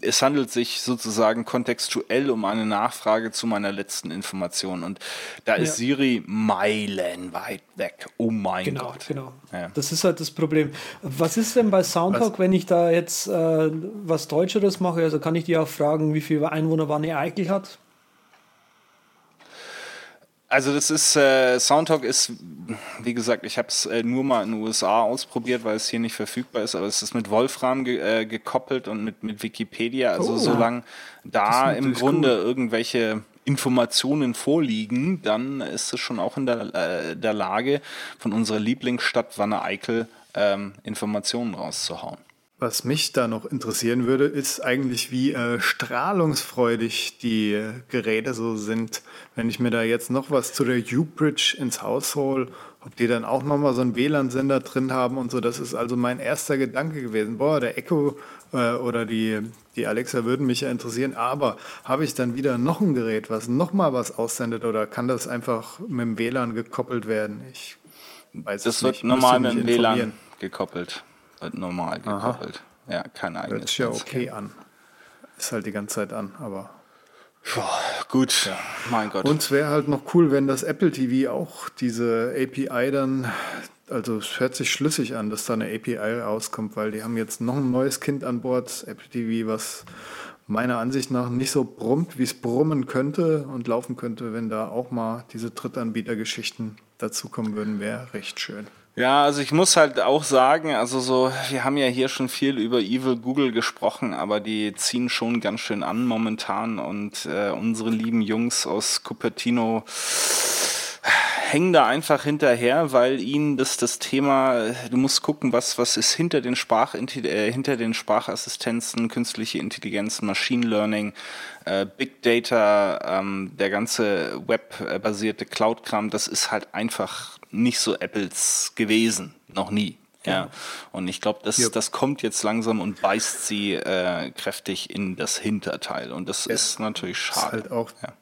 es handelt sich sozusagen kontextuell um eine Nachfrage zu meiner letzten Information. Und da ist Siri meilenweit weg. Oh mein genau, Gott. Genau, ja. Das ist halt das Problem. Was ist denn bei Soundtalk, was? wenn ich da jetzt äh, was Deutscheres mache? Also kann ich die auch fragen, wie viele Einwohner Wanne Eickel hat? Also das ist, äh, Soundtalk ist, wie gesagt, ich habe es äh, nur mal in den USA ausprobiert, weil es hier nicht verfügbar ist, aber es ist mit Wolfram ge äh, gekoppelt und mit, mit Wikipedia. Also oh, solange da im Grunde cool. irgendwelche Informationen vorliegen, dann ist es schon auch in der, äh, der Lage, von unserer Lieblingsstadt Wanne-Eickel ähm, Informationen rauszuhauen. Was mich da noch interessieren würde, ist eigentlich, wie äh, strahlungsfreudig die äh, Geräte so sind. Wenn ich mir da jetzt noch was zu der U-Bridge ins Haus hole, ob die dann auch nochmal so einen WLAN-Sender drin haben und so. Das ist also mein erster Gedanke gewesen. Boah, der Echo äh, oder die, die Alexa würden mich ja interessieren. Aber habe ich dann wieder noch ein Gerät, was nochmal was aussendet oder kann das einfach mit dem WLAN gekoppelt werden? Ich weiß das es nicht. Das wird normal mit dem WLAN gekoppelt. Wird normal gekoppelt. Aha. Ja, kein eigenes. Hört sich ja okay an. Ist halt die ganze Zeit an, aber. Boah, gut, ja. mein Gott. Und es wäre halt noch cool, wenn das Apple TV auch diese API dann, also es hört sich schlüssig an, dass da eine API rauskommt, weil die haben jetzt noch ein neues Kind an Bord, Apple TV, was meiner Ansicht nach nicht so brummt, wie es brummen könnte und laufen könnte, wenn da auch mal diese Drittanbietergeschichten dazukommen würden, wäre recht schön. Ja, also ich muss halt auch sagen, also so, wir haben ja hier schon viel über Evil Google gesprochen, aber die ziehen schon ganz schön an momentan und äh, unsere lieben Jungs aus Cupertino hängen da einfach hinterher, weil ihnen das das Thema, du musst gucken, was was ist hinter den Sprach äh, hinter den Sprachassistenzen, künstliche Intelligenz, Machine Learning, äh, Big Data, ähm, der ganze webbasierte Cloud-Kram, das ist halt einfach nicht so Apples gewesen, noch nie. Ja. Und ich glaube, das, ja. das kommt jetzt langsam und beißt sie äh, kräftig in das Hinterteil. Und das ja. ist natürlich schade. Ist halt auch ja.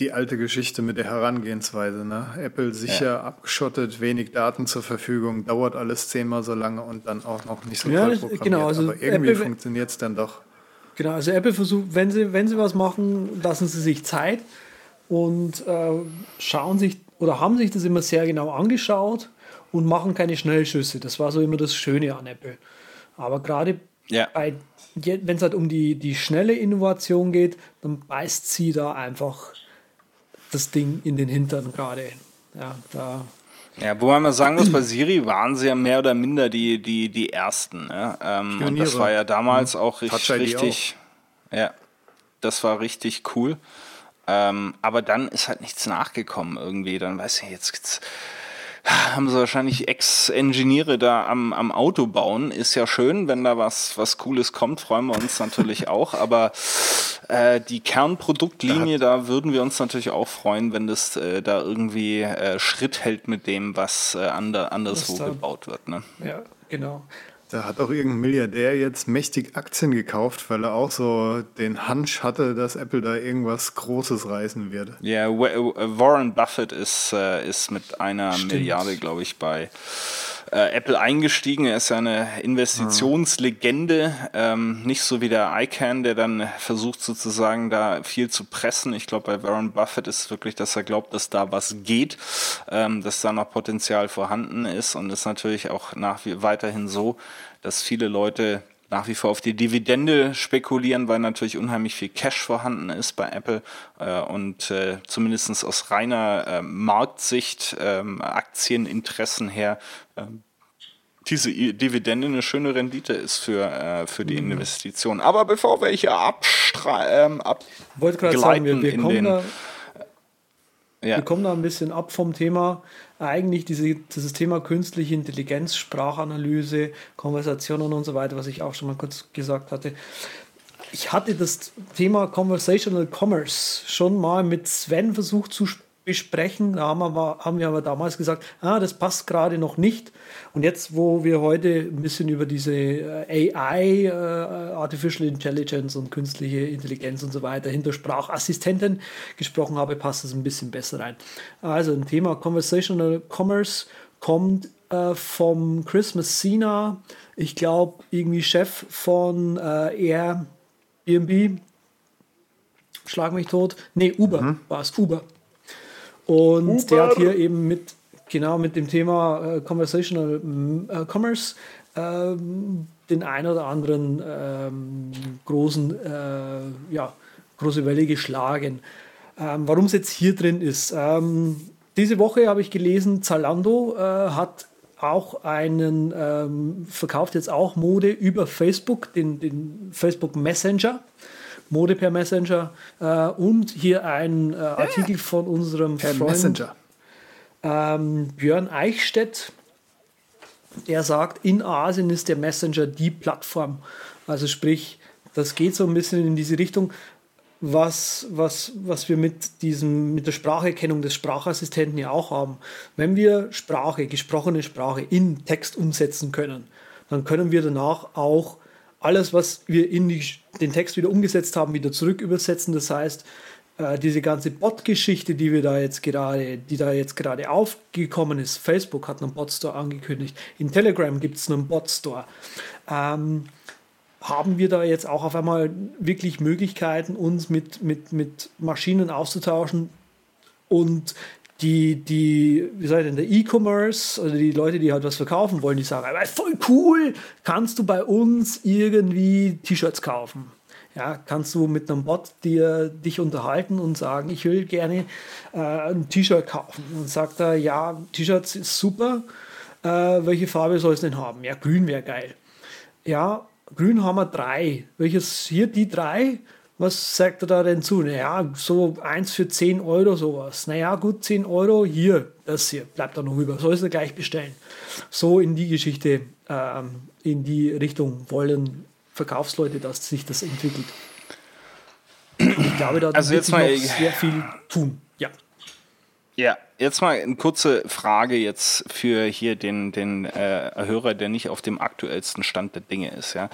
Die alte Geschichte mit der Herangehensweise. Ne? Apple sicher Ja. abgeschottet, wenig Daten zur Verfügung, dauert alles zehnmal so lange und dann auch noch nicht so Ja, toll programmiert. genau, also Aber irgendwie Apple- funktioniert es dann doch. Genau, also Apple versucht, wenn sie, wenn sie was machen, lassen sie sich Zeit und äh, schauen sich oder haben sich das immer sehr genau angeschaut und machen keine Schnellschüsse. Das war so immer das Schöne an Apple. Aber gerade Ja. wenn es halt um die, die schnelle Innovation geht, dann beißt sie da einfach das Ding in den Hintern gerade. Ja, da Ja, wobei man sagen muss, bei Siri waren sie ja mehr oder minder die, die, die ersten. Ja? Ähm, und das war ja damals auch Touch richtig, richtig ja, das war richtig cool. Ähm, aber dann ist halt nichts nachgekommen irgendwie. Dann weiß ich jetzt, jetzt haben sie wahrscheinlich Ex-Engineere da am, am Auto bauen. Ist ja schön, wenn da was, was Cooles kommt, freuen wir uns natürlich auch. Aber äh, die Kernproduktlinie, da würden wir uns natürlich auch freuen, wenn das äh, da irgendwie äh, Schritt hält mit dem, was äh, ander, anderswo Was da- gebaut wird. Ne? ja, genau. Da hat auch irgendein Milliardär jetzt mächtig Aktien gekauft, weil er auch so den Hunch hatte, dass Apple da irgendwas Großes reißen wird. Ja, äh, Warren Buffett ist, äh, ist mit einer Stimmt. Milliarde, glaube ich, bei äh, Apple eingestiegen. Er ist ja eine Investitionslegende, ähm, nicht so wie der ICANN, der dann versucht sozusagen da viel zu pressen. Ich glaube, bei Warren Buffett ist es wirklich, dass er glaubt, dass da was geht, ähm, dass da noch Potenzial vorhanden ist und ist natürlich auch nach wie weiterhin so, dass viele Leute nach wie vor auf die Dividende spekulieren, weil natürlich unheimlich viel Cash vorhanden ist bei Apple äh, und äh, zumindest aus reiner äh, Marktsicht, ähm, Aktieninteressen her, ähm, diese Dividende eine schöne Rendite ist für, äh, für die Investition. Aber bevor wir hier abstra ähm, Wollte gerade sagen, wir, abgleiten wir in kommen den, da ja, Wir kommen da ein bisschen ab vom Thema. Eigentlich diese, dieses Thema künstliche Intelligenz, Sprachanalyse, Konversationen und so weiter, was ich auch schon mal kurz gesagt hatte. Ich hatte das Thema Conversational Commerce schon mal mit Sven versucht zu sp- besprechen. Da haben wir, aber- haben wir aber damals gesagt, ah, das passt gerade noch nicht. Und jetzt, wo wir heute ein bisschen über diese äh, AI, äh, Artificial Intelligence und künstliche Intelligenz und so weiter hinter Sprachassistenten gesprochen habe, passt es ein bisschen besser rein. Also ein Thema Conversational Commerce kommt äh, vom Chris Messina, ich glaube irgendwie Chef von äh, Airbnb, schlag mich tot. Nee, Uber war es, Uber. Und der hat hier eben mit, genau mit dem Thema äh, Conversational äh, Commerce ähm, den ein oder anderen ähm, großen, äh, ja, große Welle geschlagen. Ähm, Warum es jetzt hier drin ist. Ähm, diese Woche habe ich gelesen, Zalando äh, hat auch einen, ähm, verkauft jetzt auch Mode über Facebook, den, den Facebook Messenger. Mode per Messenger äh, und hier ein äh, Artikel von unserem Per Freund Messenger. ähm, Björn Eichstädt, der sagt, in Asien ist der Messenger die Plattform. Also sprich, das geht so ein bisschen in diese Richtung, was, was, was wir mit, diesem, mit der Spracherkennung des Sprachassistenten ja auch haben. Wenn wir Sprache, gesprochene Sprache in Text umsetzen können, dann können wir danach auch alles, was wir in die, den Text wieder umgesetzt haben, wieder zurück übersetzen. Das heißt, äh, diese ganze Bot-Geschichte, die wir da jetzt gerade, die da jetzt gerade aufgekommen ist, Facebook hat einen Bot-Store angekündigt, in Telegram gibt es einen Bot-Store. Ähm, haben wir da jetzt auch auf einmal wirklich Möglichkeiten, uns mit, mit, mit Maschinen auszutauschen und die, die, wie ich denn, der E-Commerce, also die Leute, die halt was verkaufen wollen, die sagen, "Aber voll cool, kannst du bei uns irgendwie T-Shirts kaufen. Ja, kannst du mit einem Bot dir dich unterhalten und sagen, ich will gerne äh, ein T-Shirt kaufen. Und sagt er, ja, T-Shirts ist super. Äh, welche Farbe soll es denn haben? Ja, grün wäre geil. Ja, grün haben wir drei. Welches hier die drei? Was sagt er da denn zu? Naja, so eins für 10 Euro sowas. Naja, gut, 10 Euro, hier, das hier, bleibt da noch über. Soll es gleich bestellen. So in die Geschichte, ähm, in die Richtung wollen Verkaufsleute, dass sich das entwickelt. Ich glaube, da Also wird sich noch sehr viel tun. Ja. Ja, jetzt mal eine kurze Frage jetzt für hier den, den äh, Hörer, der nicht auf dem aktuellsten Stand der Dinge ist. Ja,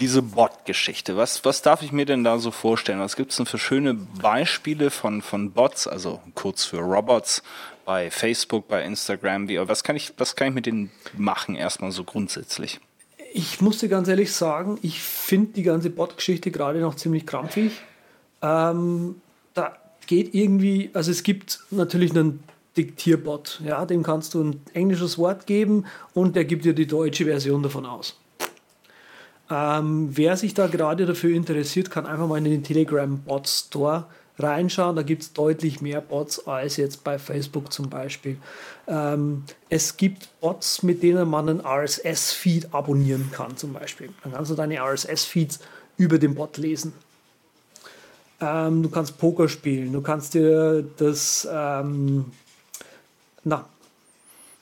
Diese Bot-Geschichte, was, was darf ich mir denn da so vorstellen? Was gibt es denn für schöne Beispiele von, von Bots, also kurz für Robots, bei Facebook, bei Instagram? Wie, was, kann ich, was kann ich mit denen machen, erstmal so grundsätzlich? Ich muss dir ganz ehrlich sagen, ich finde die ganze Bot-Geschichte gerade noch ziemlich krampfig. Ähm, da geht irgendwie, also es gibt natürlich einen Diktierbot, ja, dem kannst du ein englisches Wort geben und der gibt dir die deutsche Version davon aus. Ähm, wer sich da gerade dafür interessiert, kann einfach mal in den Telegram Bot Store reinschauen. Da gibt es deutlich mehr Bots als jetzt bei Facebook zum Beispiel. Ähm, es gibt Bots, mit denen man einen RSS-Feed abonnieren kann zum Beispiel. Dann kannst du deine RSS-Feeds über den Bot lesen. Ähm, du kannst Poker spielen, du kannst dir das, ähm, na,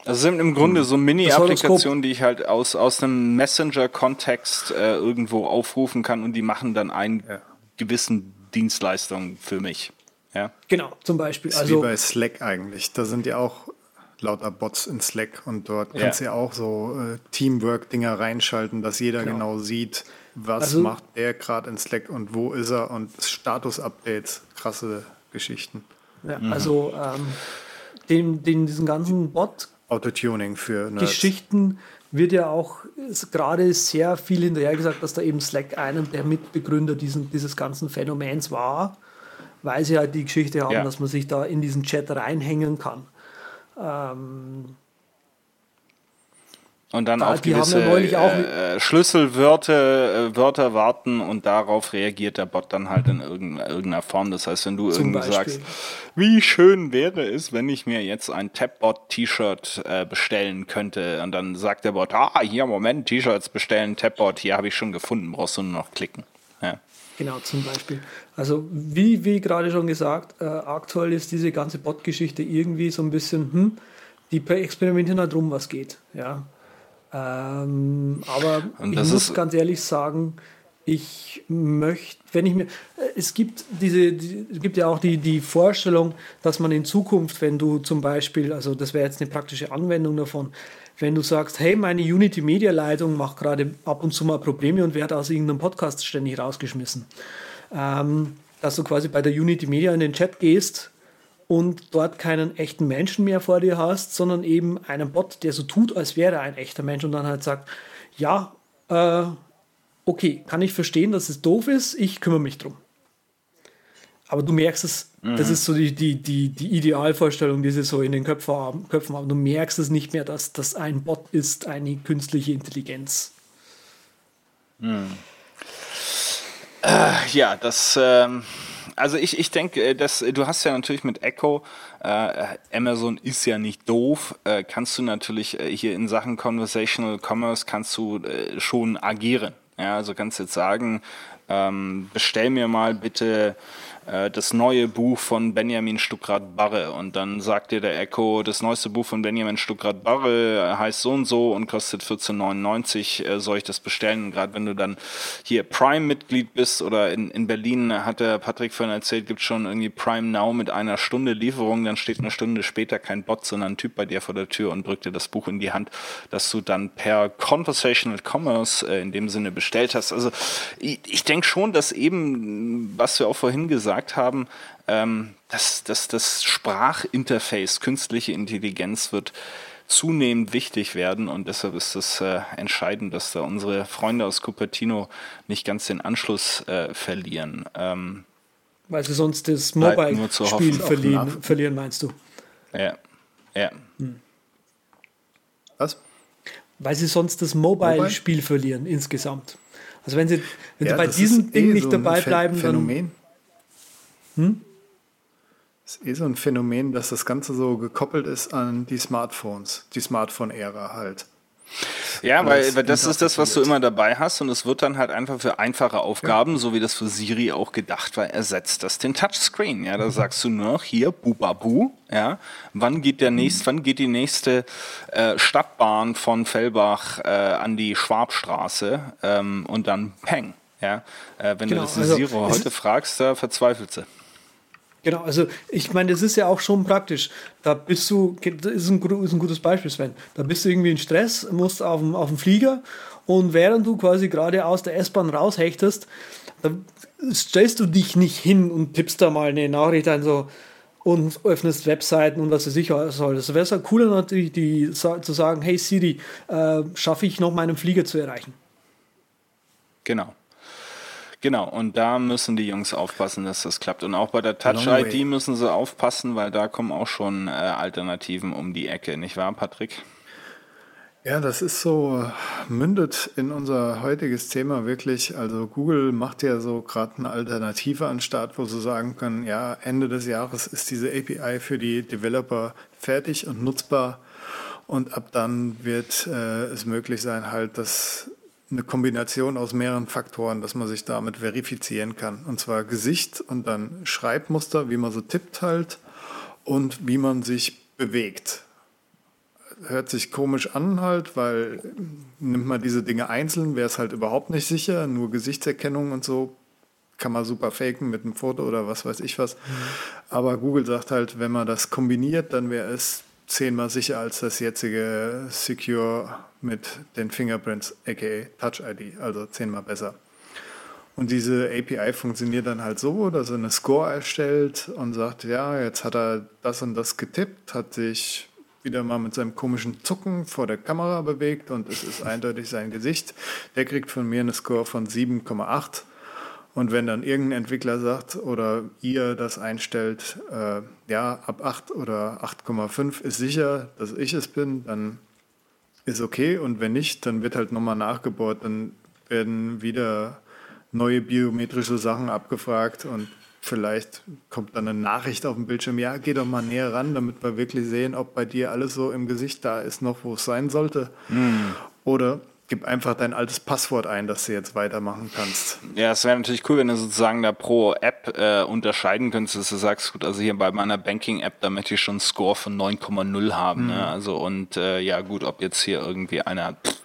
das sind im Grunde so Mini-Applikationen, die ich halt aus, aus einem Messenger-Kontext äh, irgendwo aufrufen kann und die machen dann einen ja. gewissen Dienstleistung für mich. Ja? Genau, zum Beispiel. Das ist also, wie bei Slack eigentlich. Da sind ja auch lauter Bots in Slack und dort kannst du ja auch so äh, Teamwork-Dinger reinschalten, dass jeder genau, genau sieht, was also, macht der gerade in Slack und wo ist er und Status-Updates, krasse Geschichten. Ja, mhm. Also ähm, den, den, diesen ganzen Bot Autotuning für Nerds. Geschichten wird ja auch gerade sehr viel hinterher gesagt, dass da eben Slack einem der Mitbegründer diesen, dieses ganzen Phänomens war, weil sie halt die Geschichte haben, ja. dass man sich da in diesen Chat reinhängen kann. Ähm, und dann da, auf gewisse äh, Schlüsselwörter äh, Wörter warten und darauf reagiert der Bot dann halt in irgendeiner Form. Das heißt, wenn du irgendwie sagst, wie schön wäre es, wenn ich mir jetzt ein Tapbot-T-Shirt äh, bestellen könnte und dann sagt der Bot, ah, hier, Moment, T-Shirts bestellen, Tapbot, hier habe ich schon gefunden, brauchst du nur noch klicken. Ja. Genau, zum Beispiel. Also wie, wie gerade schon gesagt, äh, aktuell ist diese ganze Bot-Geschichte irgendwie so ein bisschen, hm, die experimentieren halt rum, was geht. Ja. Ähm, aber ich muss ganz ehrlich sagen, ich möchte, wenn ich mir, es gibt diese, die, es gibt ja auch die, die Vorstellung, dass man in Zukunft, wenn du zum Beispiel, also das wäre jetzt eine praktische Anwendung davon, wenn du sagst, hey, meine Unity Media Leitung macht gerade ab und zu mal Probleme und wird aus irgendeinem Podcast ständig rausgeschmissen, ähm, dass du quasi bei der Unity Media in den Chat gehst und dort keinen echten Menschen mehr vor dir hast, sondern eben einen Bot, der so tut, als wäre er ein echter Mensch und dann halt sagt, ja, äh, okay, kann ich verstehen, dass es doof ist, ich kümmere mich drum. Aber du merkst es, mhm. das ist so die, die, die, die Idealvorstellung, die sie so in den Köpfen haben, Köpfen haben. Du merkst es nicht mehr, dass das ein Bot ist, eine künstliche Intelligenz. Mhm. Äh, ja, das. Ähm also ich, ich denke, äh, dass du hast ja natürlich mit Echo, äh, Amazon ist ja nicht doof, äh, kannst du natürlich äh, hier in Sachen Conversational Commerce kannst du äh, schon agieren. Ja, also kannst jetzt sagen, ähm, bestell mir mal bitte äh, das neue Buch von Benjamin Stuckrad-Barre und dann sagt dir der Echo, das neueste Buch von Benjamin Stuckrad-Barre heißt so und so und kostet 14,99, äh, soll ich das bestellen? Gerade wenn du dann hier Prime-Mitglied bist oder in, in Berlin hat der Patrick vorhin erzählt, gibt schon irgendwie Prime Now mit einer Stunde Lieferung, dann steht eine Stunde später kein Bot, sondern ein Typ bei dir vor der Tür und drückt dir das Buch in die Hand, dass du dann per Conversational Commerce äh, in dem Sinne bestellt hast. Also ich, ich denke schon, dass eben, was wir auch vorhin gesagt gesagt haben, ähm, dass, dass das Sprachinterface, künstliche Intelligenz wird zunehmend wichtig werden und deshalb ist es äh, entscheidend, dass da unsere Freunde aus Cupertino nicht ganz den Anschluss äh, verlieren. Ähm, Weil sie sonst das Mobile-Spiel verlieren, verlieren, meinst du? Ja, ja. Hm. Was? Weil sie sonst das Mobile-Spiel Mobile? verlieren insgesamt. Also wenn sie, wenn ja, sie bei diesem Ding eh nicht so dabei bleiben, Phänomen. dann hm? Es ist eh so ein Phänomen, dass das Ganze so gekoppelt ist an die Smartphones, die Smartphone-Ära halt. Ja, weil, weil das ist das, was du immer dabei hast und es wird dann halt einfach für einfache Aufgaben, ja. so wie das für Siri auch gedacht war, ersetzt das den Touchscreen. Ja, da mhm. sagst du nur noch hier Bubabu, ja, wann geht der nächste, mhm. wann geht die nächste äh, Stadtbahn von Fellbach äh, an die Schwabstraße ähm, und dann Peng. Ja, äh, wenn genau, du das also, Siri heute fragst, da verzweifelt sie. Genau, also ich meine, das ist ja auch schon praktisch. Da bist du, das ist ein, ist ein gutes Beispiel, Sven. Da bist du irgendwie in Stress, musst auf dem, auf dem Flieger und während du quasi gerade aus der S-Bahn raushechtest, da stellst du dich nicht hin und tippst da mal eine Nachricht ein, so und öffnest Webseiten und was er sicher soll. Das wäre cooler natürlich, die, zu sagen, hey Siri, äh, schaffe ich noch meinen Flieger zu erreichen. Genau. Genau, und da müssen die Jungs aufpassen, dass das klappt. Und auch bei der Touch-ID müssen sie aufpassen, weil da kommen auch schon äh, Alternativen um die Ecke, nicht wahr, Patrick? Ja, das ist so, mündet in unser heutiges Thema wirklich. Also Google macht ja so gerade eine Alternative an Start, wo sie sagen können, ja, Ende des Jahres ist diese API für die Developer fertig und nutzbar. Und ab dann wird äh, es möglich sein, halt das eine Kombination aus mehreren Faktoren, dass man sich damit verifizieren kann. Und zwar Gesicht und dann Schreibmuster, wie man so tippt halt und wie man sich bewegt. Hört sich komisch an halt, weil nimmt man diese Dinge einzeln, wäre es halt überhaupt nicht sicher. Nur Gesichtserkennung und so kann man super faken mit einem Foto oder was weiß ich was. Mhm. Aber Google sagt halt, wenn man das kombiniert, dann wäre es zehnmal sicher als das jetzige Secure mit den Fingerprints, aka Touch ID, also zehnmal besser. Und diese API funktioniert dann halt so, dass er eine Score erstellt und sagt, ja, jetzt hat er das und das getippt, hat sich wieder mal mit seinem komischen Zucken vor der Kamera bewegt und es ist eindeutig sein Gesicht. Der kriegt von mir eine Score von 7,8 und wenn dann irgendein Entwickler sagt oder ihr das einstellt, äh, ja, ab 8 oder 8,5 ist sicher, dass ich es bin, dann ist okay. Und wenn nicht, dann wird halt nochmal nachgebohrt. Dann werden wieder neue biometrische Sachen abgefragt und vielleicht kommt dann eine Nachricht auf dem Bildschirm, ja, geh doch mal näher ran, damit wir wirklich sehen, ob bei dir alles so im Gesicht da ist, noch wo es sein sollte. Mm. Oder gib einfach dein altes Passwort ein, dass du jetzt weitermachen kannst. Ja, es wäre natürlich cool, wenn du sozusagen da pro App äh, unterscheiden könntest, dass du sagst, gut, also hier bei meiner Banking-App, da möchte ich schon einen Score von 9,0 haben. Mhm. Ne? Also und äh, ja gut, ob jetzt hier irgendwie einer pff,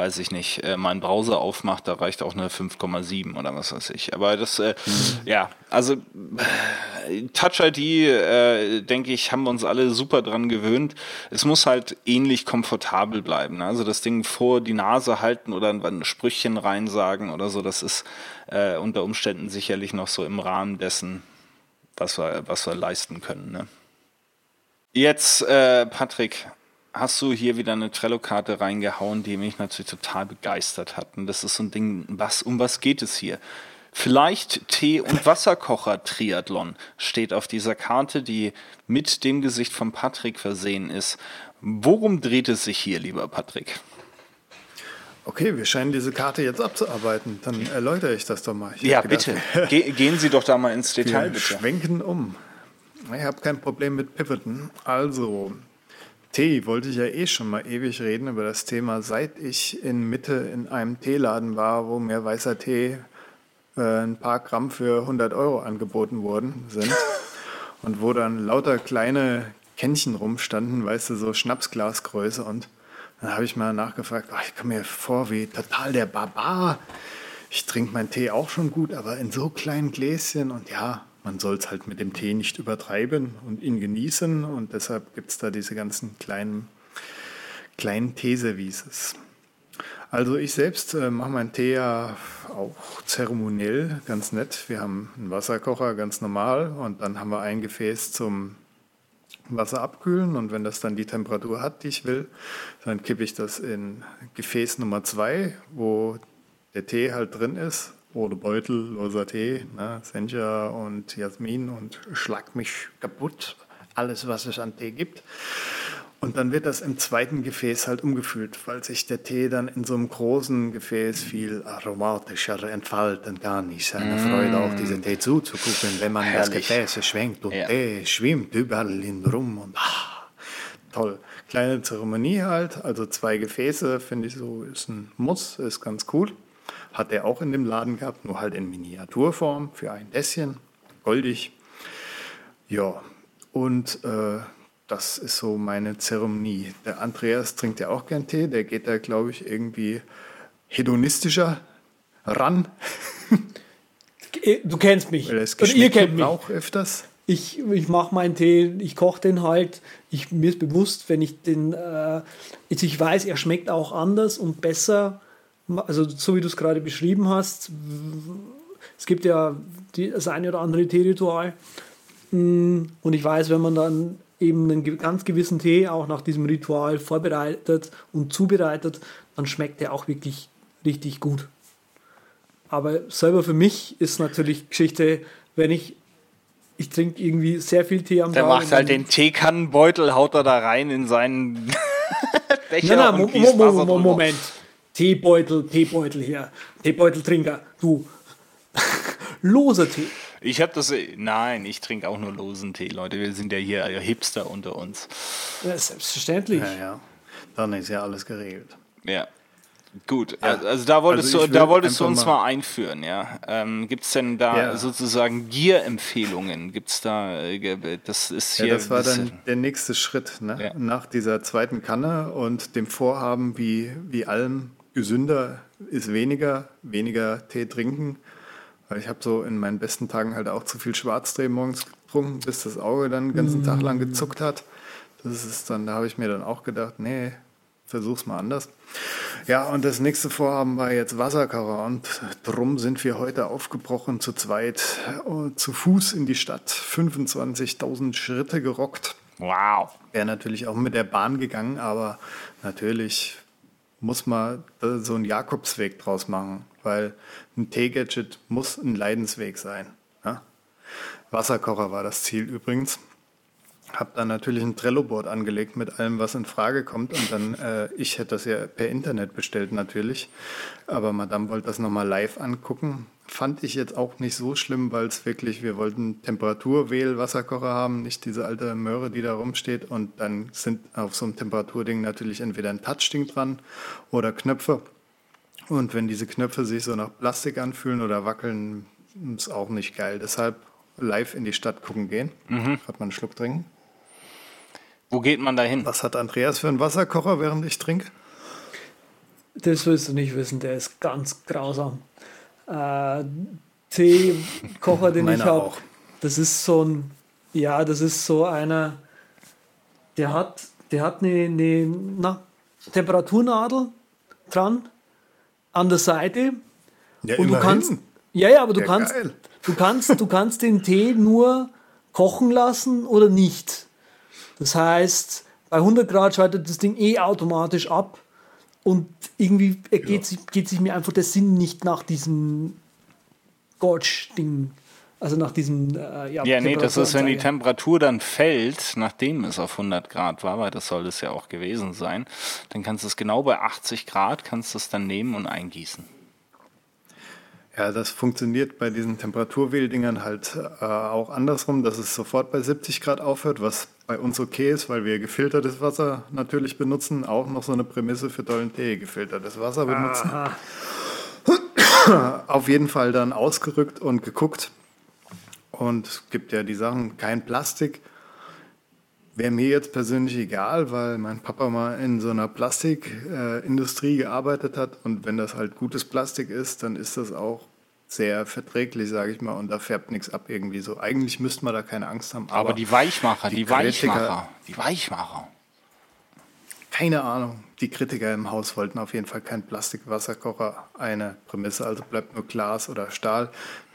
weiß ich nicht, äh, meinen Browser aufmacht, da reicht auch eine 5,7 oder was weiß ich. Aber das, äh, mhm. ja, also äh, Touch ID, äh, denke ich, haben wir uns alle super dran gewöhnt. Es muss halt ähnlich komfortabel bleiben. Ne? Also das Ding vor die Nase halten oder ein Sprüchchen reinsagen oder so, das ist äh, unter Umständen sicherlich noch so im Rahmen dessen, was wir, was wir leisten können. Ne? Jetzt, äh, Patrick, hast du hier wieder eine Trello-Karte reingehauen, die mich natürlich total begeistert hat. Und das ist so ein Ding, was, um was geht es hier? Vielleicht Tee- und [LAUGHS] Wasserkocher-Triathlon steht auf dieser Karte, die mit dem Gesicht von Patrick versehen ist. Worum dreht es sich hier, lieber Patrick? Okay, wir scheinen diese Karte jetzt abzuarbeiten. Dann erläutere ich das doch mal. Ich ja, bitte. [LAUGHS] Ge gehen Sie doch da mal ins Detail, wir bitte. schwenken um. Ich habe kein Problem mit Pivoten. Also, Tee wollte ich ja eh schon mal ewig reden über das Thema, seit ich in Mitte in einem Teeladen war, wo mir weißer Tee äh, ein paar Gramm für 100 Euro angeboten worden sind [LAUGHS] und wo dann lauter kleine Kännchen rumstanden, weißt du, so Schnapsglasgröße und dann habe ich mal nachgefragt, ach, ich komme mir vor wie total der Barbar. Ich trinke meinen Tee auch schon gut, aber in so kleinen Gläschen und ja, man soll es halt mit dem Tee nicht übertreiben und ihn genießen. Und deshalb gibt es da diese ganzen kleinen, kleinen Teeservices. Also ich selbst äh, mache meinen Tee ja auch zeremoniell, ganz nett. Wir haben einen Wasserkocher, ganz normal. Und dann haben wir ein Gefäß zum Wasser abkühlen. Und wenn das dann die Temperatur hat, die ich will, dann kippe ich das in Gefäß Nummer zwei, wo der Tee halt drin ist ohne Beutel, loser Tee, ne? Sencha und Jasmin und Schlag mich kaputt. Alles, was es an Tee gibt. Und dann wird das im zweiten Gefäß halt umgefüllt, weil sich der Tee dann in so einem großen Gefäß viel aromatischer entfalten kann. Ich eine mm. Freude, auch diesen Tee zuzugucken, wenn man Herrlich. das Gefäß schwenkt und ja. Tee schwimmt überall in rum und ah, toll. Kleine Zeremonie halt, also zwei Gefäße, finde ich so, ist ein Muss, ist ganz cool. Hat er auch in dem Laden gehabt, nur halt in Miniaturform für ein Dässchen, goldig. Ja, und äh, das ist so meine Zeremonie. Der Andreas trinkt ja auch gern Tee, der geht da, glaube ich, irgendwie hedonistischer ran. Du kennst mich. Und ihr kennt mich. auch öfters. ich, ich mache meinen Tee, ich koche den halt. Ich, mir ist bewusst, wenn ich den, äh, ich weiß, er schmeckt auch anders und besser, also so wie du es gerade beschrieben hast. Es gibt ja die, das eine oder andere Teeritual. Mm, Und ich weiß, wenn man dann eben einen ganz gewissen Tee auch nach diesem Ritual vorbereitet und zubereitet, dann schmeckt der auch wirklich richtig gut. Aber selber für mich ist natürlich Geschichte, wenn ich, ich trinke irgendwie sehr viel Tee am Der Tag. macht und halt den Teekannenbeutel, haut er da rein in seinen [LAUGHS] Becher Nein, nein, und Mo Mo Mo. Moment. Teebeutel, Teebeutel hier. Teebeuteltrinker. Du. [LAUGHS] Loser Tee. Ich habe das, nein, ich trinke auch nur losen Tee, Leute. Wir sind ja hier Hipster unter uns. Ja, selbstverständlich. Ja, ja. Dann ist ja alles geregelt. Ja. Gut, also da wolltest Also du, da wolltest du uns mal- mal einführen, ja. Ähm, Gibt es denn da Ja. sozusagen Gear-Empfehlungen? Gibt es da, äh, das ist Ja, hier. das war dann der nächste Schritt. Ne? Ja. Nach dieser zweiten Kanne und dem Vorhaben, wie, wie allem gesünder ist weniger, weniger Tee trinken. Weil ich habe so in meinen besten Tagen halt auch zu viel Schwarztee morgens getrunken, bis das Auge dann den ganzen Tag lang gezuckt hat. Das ist dann, da habe ich mir dann auch gedacht, nee, versuch's mal anders. Ja, und das nächste Vorhaben war jetzt Wasserkocher und drum sind wir heute aufgebrochen zu zweit äh, zu Fuß in die Stadt, 25.000 Schritte gerockt. Wow. Wäre natürlich auch mit der Bahn gegangen, aber natürlich muss man da so einen Jakobsweg draus machen, weil ein T-Gadget muss ein Leidensweg sein. Ja? Wasserkocher war das Ziel übrigens. Hab dann natürlich ein Trello-Board angelegt mit allem, was in Frage kommt. Und dann, äh, ich hätte das ja per Internet bestellt natürlich. Aber Madame wollte das nochmal live angucken. Fand ich jetzt auch nicht so schlimm, weil es wirklich, wir wollten Temperaturwähl-Wasserkocher haben, nicht diese alte Möhre, die da rumsteht. Und dann sind auf so einem Temperaturding natürlich entweder ein Touchding dran oder Knöpfe. Und wenn diese Knöpfe sich so nach Plastik anfühlen oder wackeln, ist auch nicht geil. Deshalb live in die Stadt gucken gehen. Hat man einen Schluck trinken. Wo geht man da hin? Was hat Andreas für einen Wasserkocher, während ich trinke? Das willst du nicht wissen, der ist ganz grausam. Äh, Teekocher, den [LAUGHS] ich habe, das ist so ein, ja, das ist so einer, der hat, der hat eine, eine na, Temperaturnadel dran an der Seite Ja, und du kannst, ja, ja, aber du Ja, kannst, geil. du kannst, du kannst den Tee nur kochen lassen oder nicht. Das heißt, bei 100 Grad schaltet das Ding eh automatisch ab und irgendwie geht, sich, geht sich mir einfach der Sinn nicht nach diesem Gorge-Ding, also nach diesem äh, ja, Ja, nee, das ist, wenn die. Temperatur dann fällt, nachdem es auf 100 Grad war, weil das soll es ja auch gewesen sein, dann kannst du es genau bei 80 Grad, kannst du es dann nehmen und eingießen. Ja, das funktioniert bei diesen Temperaturwähldingern halt äh, auch andersrum, dass es sofort bei 70 Grad aufhört, was bei uns okay ist, weil wir gefiltertes Wasser natürlich benutzen. Auch noch so eine Prämisse für tollen Tee, gefiltertes Wasser benutzen. Auf jeden Fall dann ausgerückt und geguckt. Und es gibt ja die Sachen, kein Plastik. Wäre mir jetzt persönlich egal, weil mein Papa mal in so einer Plastikindustrie äh, gearbeitet hat und wenn das halt gutes Plastik ist, dann ist das auch sehr verträglich, sage ich mal, und da färbt nichts ab irgendwie so. Eigentlich müsste man da keine Angst haben. Aber, die Weichmacher, die, die Kritiker- Weichmacher, die Weichmacher. Keine Ahnung. Die Kritiker im Haus wollten auf jeden Fall keinen Plastikwasserkocher. Eine Prämisse, also bleibt nur Glas oder Stahl.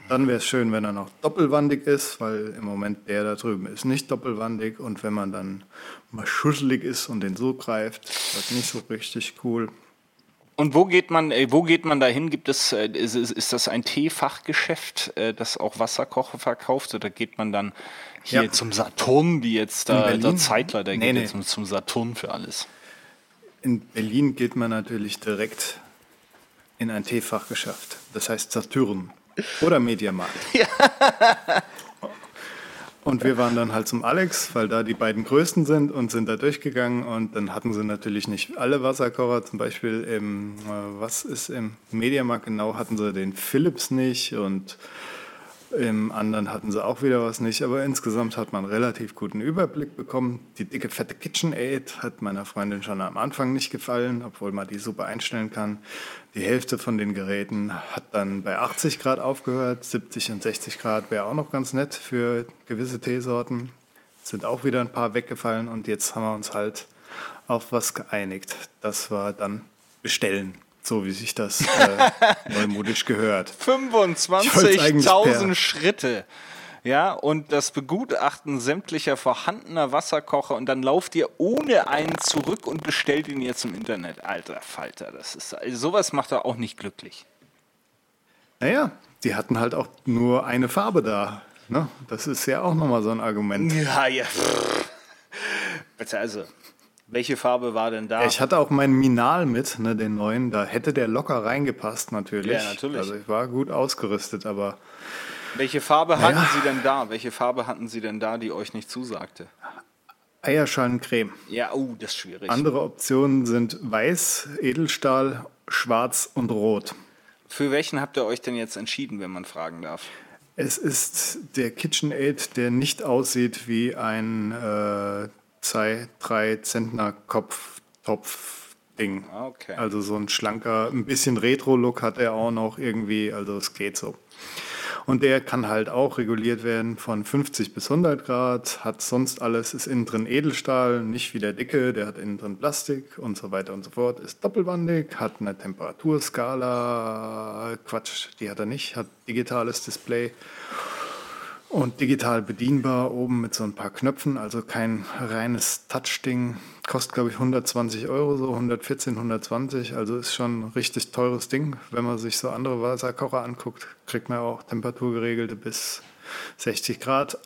Dann wäre es schön, wenn er noch doppelwandig ist, weil im Moment der da drüben ist nicht doppelwandig. Und wenn man dann mal schusselig ist und den so greift, ist das nicht so richtig cool. Und wo geht man, äh, wo geht man dahin? Gibt es, äh, ist, ist, das ein Teefachgeschäft, äh, das auch Wasserkocher verkauft? Oder geht man dann hier Ja. zum Saturn, wie jetzt da, Berlin? der Zeitler, der Nee, geht nee. jetzt zum, zum Saturn für alles? In Berlin geht man natürlich direkt in ein Teefachgeschäft. Das heißt Saturn oder Mediamarkt. [LAUGHS] Und wir waren dann halt zum Alex, weil da die beiden größten sind und sind da durchgegangen und dann hatten sie natürlich nicht alle Wasserkocher. Zum Beispiel im, äh, was ist im Mediamarkt genau, hatten sie den Philips nicht und Im anderen hatten sie auch wieder was nicht, aber insgesamt hat man einen relativ guten Überblick bekommen. Die dicke, fette KitchenAid hat meiner Freundin schon am Anfang nicht gefallen, obwohl man die super einstellen kann. Die Hälfte von den Geräten hat dann bei 80 Grad aufgehört, 70 und 60 Grad wäre auch noch ganz nett für gewisse Teesorten. Sind auch wieder ein paar weggefallen und jetzt haben wir uns halt auf was geeinigt. Das war dann bestellen so wie sich das äh, [LAUGHS] neumodisch gehört. Ich wollt's eigentlich 25.000 Schritte. Ja, und das Begutachten sämtlicher vorhandener Wasserkocher und dann lauft ihr ohne einen zurück und bestellt ihn jetzt im Internet. Alter Falter, das ist also sowas macht er auch nicht glücklich. Naja, die hatten halt auch nur eine Farbe da. Ne? Das ist ja auch nochmal so ein Argument. Ja, ja. Bitte, also, welche Farbe war denn da? Ich hatte auch meinen Minal mit, ne, den neuen. Da hätte der locker reingepasst, natürlich. Ja, natürlich. Also ich war gut ausgerüstet, aber. Welche Farbe hatten Sie denn da? Welche Farbe hatten Sie denn da, die euch nicht zusagte? Eierschaalencreme. Ja, oh, das ist schwierig. Andere Optionen sind Weiß, Edelstahl, Schwarz und Rot. Für welchen habt ihr euch denn jetzt entschieden, wenn man fragen darf? Es ist der KitchenAid, der nicht aussieht wie ein äh, zwei, drei Zentner Kopftopf-Ding. Ah, Okay. Also so ein schlanker, ein bisschen Retro-Look hat er auch noch irgendwie, also es geht so. Und der kann halt auch reguliert werden von 50 bis 100 Grad, hat sonst alles, ist innen drin Edelstahl, nicht wie der dicke, der hat innen drin Plastik und so weiter und so fort, ist doppelwandig, hat eine Temperaturskala, Quatsch, die hat er nicht, hat digitales Display und digital bedienbar oben mit so ein paar Knöpfen, also kein reines Touch-Ding. Kostet, glaube ich, 120 Euro, so 114, 120. Also ist schon ein richtig teures Ding. Wenn man sich so andere Wasserkocher anguckt, kriegt man auch temperaturgeregelte bis 60 Grad.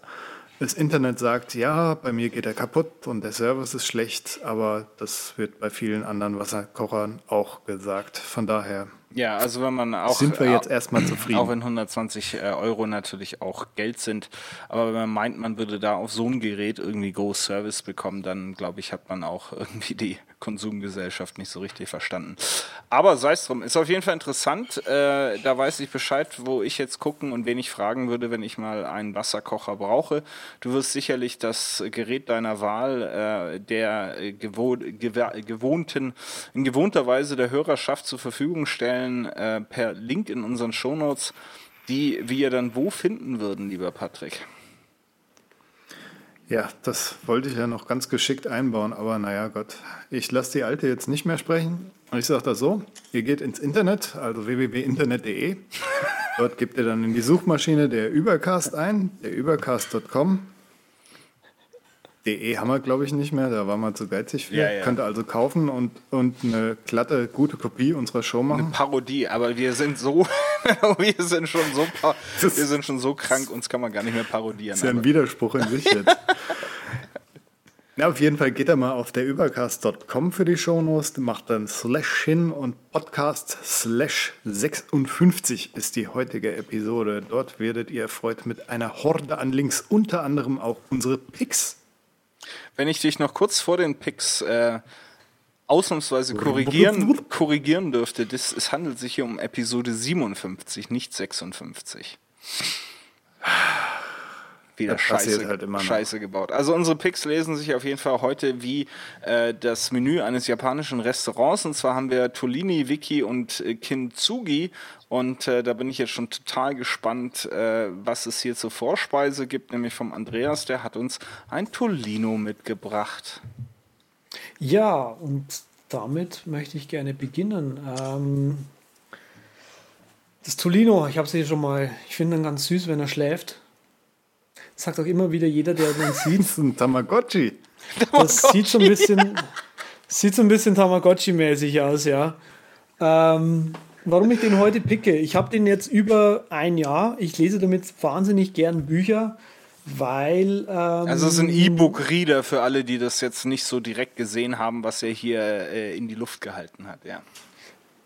Das Internet sagt, ja, bei mir geht er kaputt und der Service ist schlecht, aber das wird bei vielen anderen Wasserkochern auch gesagt. Von daher Ja, also wenn man auch. sind wir jetzt erstmal zufrieden. Auch wenn 120 äh, Euro natürlich auch Geld sind. Aber wenn man meint, man würde da auf so ein Gerät irgendwie Go Service bekommen, dann glaube ich, hat man auch [LAUGHS] irgendwie die Konsumgesellschaft nicht so richtig verstanden. Aber sei es drum, ist auf jeden Fall interessant. Äh, da weiß ich Bescheid, wo ich jetzt gucken und wen ich fragen würde, wenn ich mal einen Wasserkocher brauche. Du wirst sicherlich das Gerät deiner Wahl, äh, der äh, gewoh gewohnten, in gewohnter Weise der Hörerschaft zur Verfügung stellen, äh, per Link in unseren Shownotes, die wir dann wo finden würden, lieber Patrick. Ja, das wollte ich ja noch ganz geschickt einbauen, aber naja, Gott. Ich lasse die Alte jetzt nicht mehr sprechen. Ich sage das so: Ihr geht ins Internet, also www.internet.de. Dort gebt ihr dann in die Suchmaschine der Übercast ein, der übercast.com. DE haben wir, glaube ich, nicht mehr, da waren wir zu geizig für. Ja, ja. Könnt ihr also kaufen und, und eine glatte, gute Kopie unserer Show machen. Parodie, aber wir sind so, [LAUGHS] wir sind schon so, Das- wir sind schon so krank, uns kann man gar nicht mehr parodieren. Das ist ja ein Widerspruch in sich jetzt. [LAUGHS] Na, auf jeden Fall geht er mal auf der übercast.com für die Shownotes, macht dann Slash hin und Podcast Slash 56 ist die heutige Episode. Dort werdet ihr erfreut mit einer Horde an Links, unter anderem auch unsere Picks. Wenn ich dich noch kurz vor den Picks äh, ausnahmsweise korrigieren, korrigieren dürfte, das, es handelt sich hier um Episode 57, nicht 56. Wieder Das scheiße, halt scheiße gebaut. Also unsere Picks lesen sich auf jeden Fall heute wie äh, das Menü eines japanischen Restaurants. Und zwar haben wir Tolini, Wiki und äh, Kintsugi. Und äh, da bin ich jetzt schon total gespannt, äh, was es hier zur Vorspeise gibt. Nämlich vom Andreas, der hat uns ein Tolino mitgebracht. Ja, und damit möchte ich gerne beginnen. Ähm, das Tolino, ich habe es hier schon mal, ich finde ihn ganz süß, wenn er schläft. Das sagt auch immer wieder jeder, der den sieht. Das ist ein Tamagotchi. Das sieht so ein bisschen, sieht so ein bisschen Tamagotchi-mäßig aus, ja. Ähm, warum ich den heute picke? Ich habe den jetzt über ein Jahr. Ich lese damit wahnsinnig gern Bücher, weil. Ähm, Also es ist ein E-Book-Reader für alle, die das jetzt nicht so direkt gesehen haben, was er hier äh, in die Luft gehalten hat. Ja.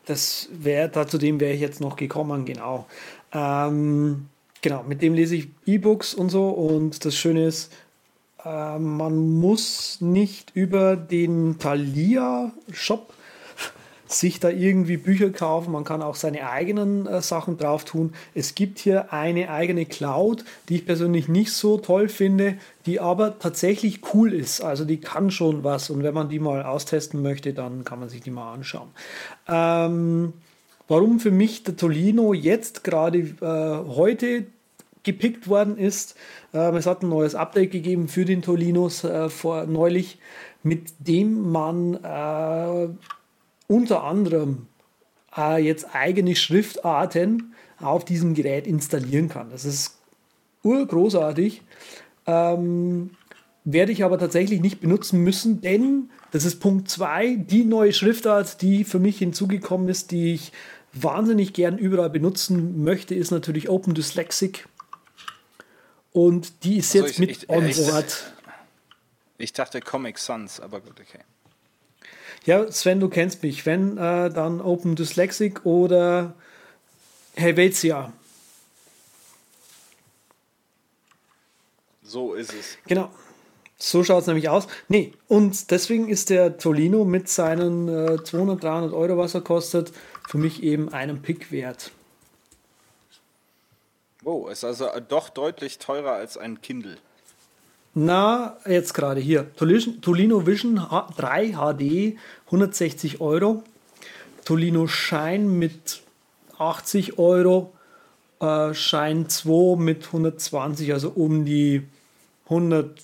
Das wäre, dazu dem wäre ich jetzt noch gekommen, genau. Ähm, genau, mit dem lese ich E-Books und so und das Schöne ist, äh, man muss nicht über den Thalia-Shop [LAUGHS] sich da irgendwie Bücher kaufen, man kann auch seine eigenen äh, Sachen drauf tun. Es gibt hier eine eigene Cloud, die ich persönlich nicht so toll finde, die aber tatsächlich cool ist. Also die kann schon was und wenn man die mal austesten möchte, dann kann man sich die mal anschauen. Ähm, warum für mich der Tolino jetzt gerade äh, heute gepickt worden ist. Ähm, es hat ein neues Update gegeben für den Tolinos äh, vor neulich, mit dem man äh, unter anderem äh, jetzt eigene Schriftarten auf diesem Gerät installieren kann. Das ist urgroßartig. Ähm, werde ich aber tatsächlich nicht benutzen müssen, denn das ist Punkt 2, die neue Schriftart, die für mich hinzugekommen ist, die ich wahnsinnig gern überall benutzen möchte, ist natürlich Open Dyslexic. Und die ist Also jetzt ich- mit ich- on ich- board. Ich dachte Comic Sans, aber gut, okay. Ja, Sven, du kennst mich. Wenn, äh, dann Open Dyslexic oder Helvetia. So ist es. Genau. So schaut es nämlich aus. Nee, und deswegen ist der Tolino mit seinen äh, 200, 300 Euro, was er kostet, für mich eben einen Pick wert. Wow, ist also doch deutlich teurer als ein Kindle. Na, jetzt gerade hier. Toli- Tolino Vision H 3 HD, 160 Euro. Tolino Shine mit 80 Euro. Äh, Shine 2 mit 120, also um die 100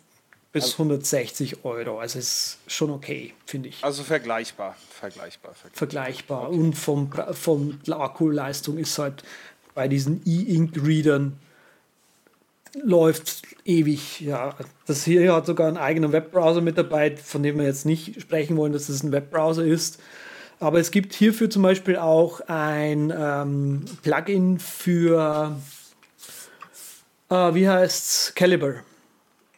bis 160 Euro. Also ist schon okay, finde ich. Also vergleichbar, vergleichbar, vergleichbar. Vergleichbar. Und vom, Pra- vom der Akkuleistung ist halt bei diesen E-Ink-Readern läuft ewig. Ja, das hier hat sogar einen eigenen Webbrowser mit dabei, von dem wir jetzt nicht sprechen wollen, dass es ein Webbrowser ist. Aber es gibt hierfür zum Beispiel auch ein ähm, Plugin für, äh, wie heißt's, Caliber,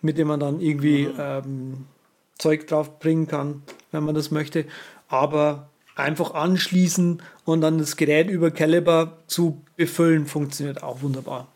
mit dem man dann irgendwie ähm, Zeug drauf bringen kann, wenn man das möchte. Aber einfach anschließen und dann das Gerät über Caliber zu befüllen, funktioniert auch wunderbar.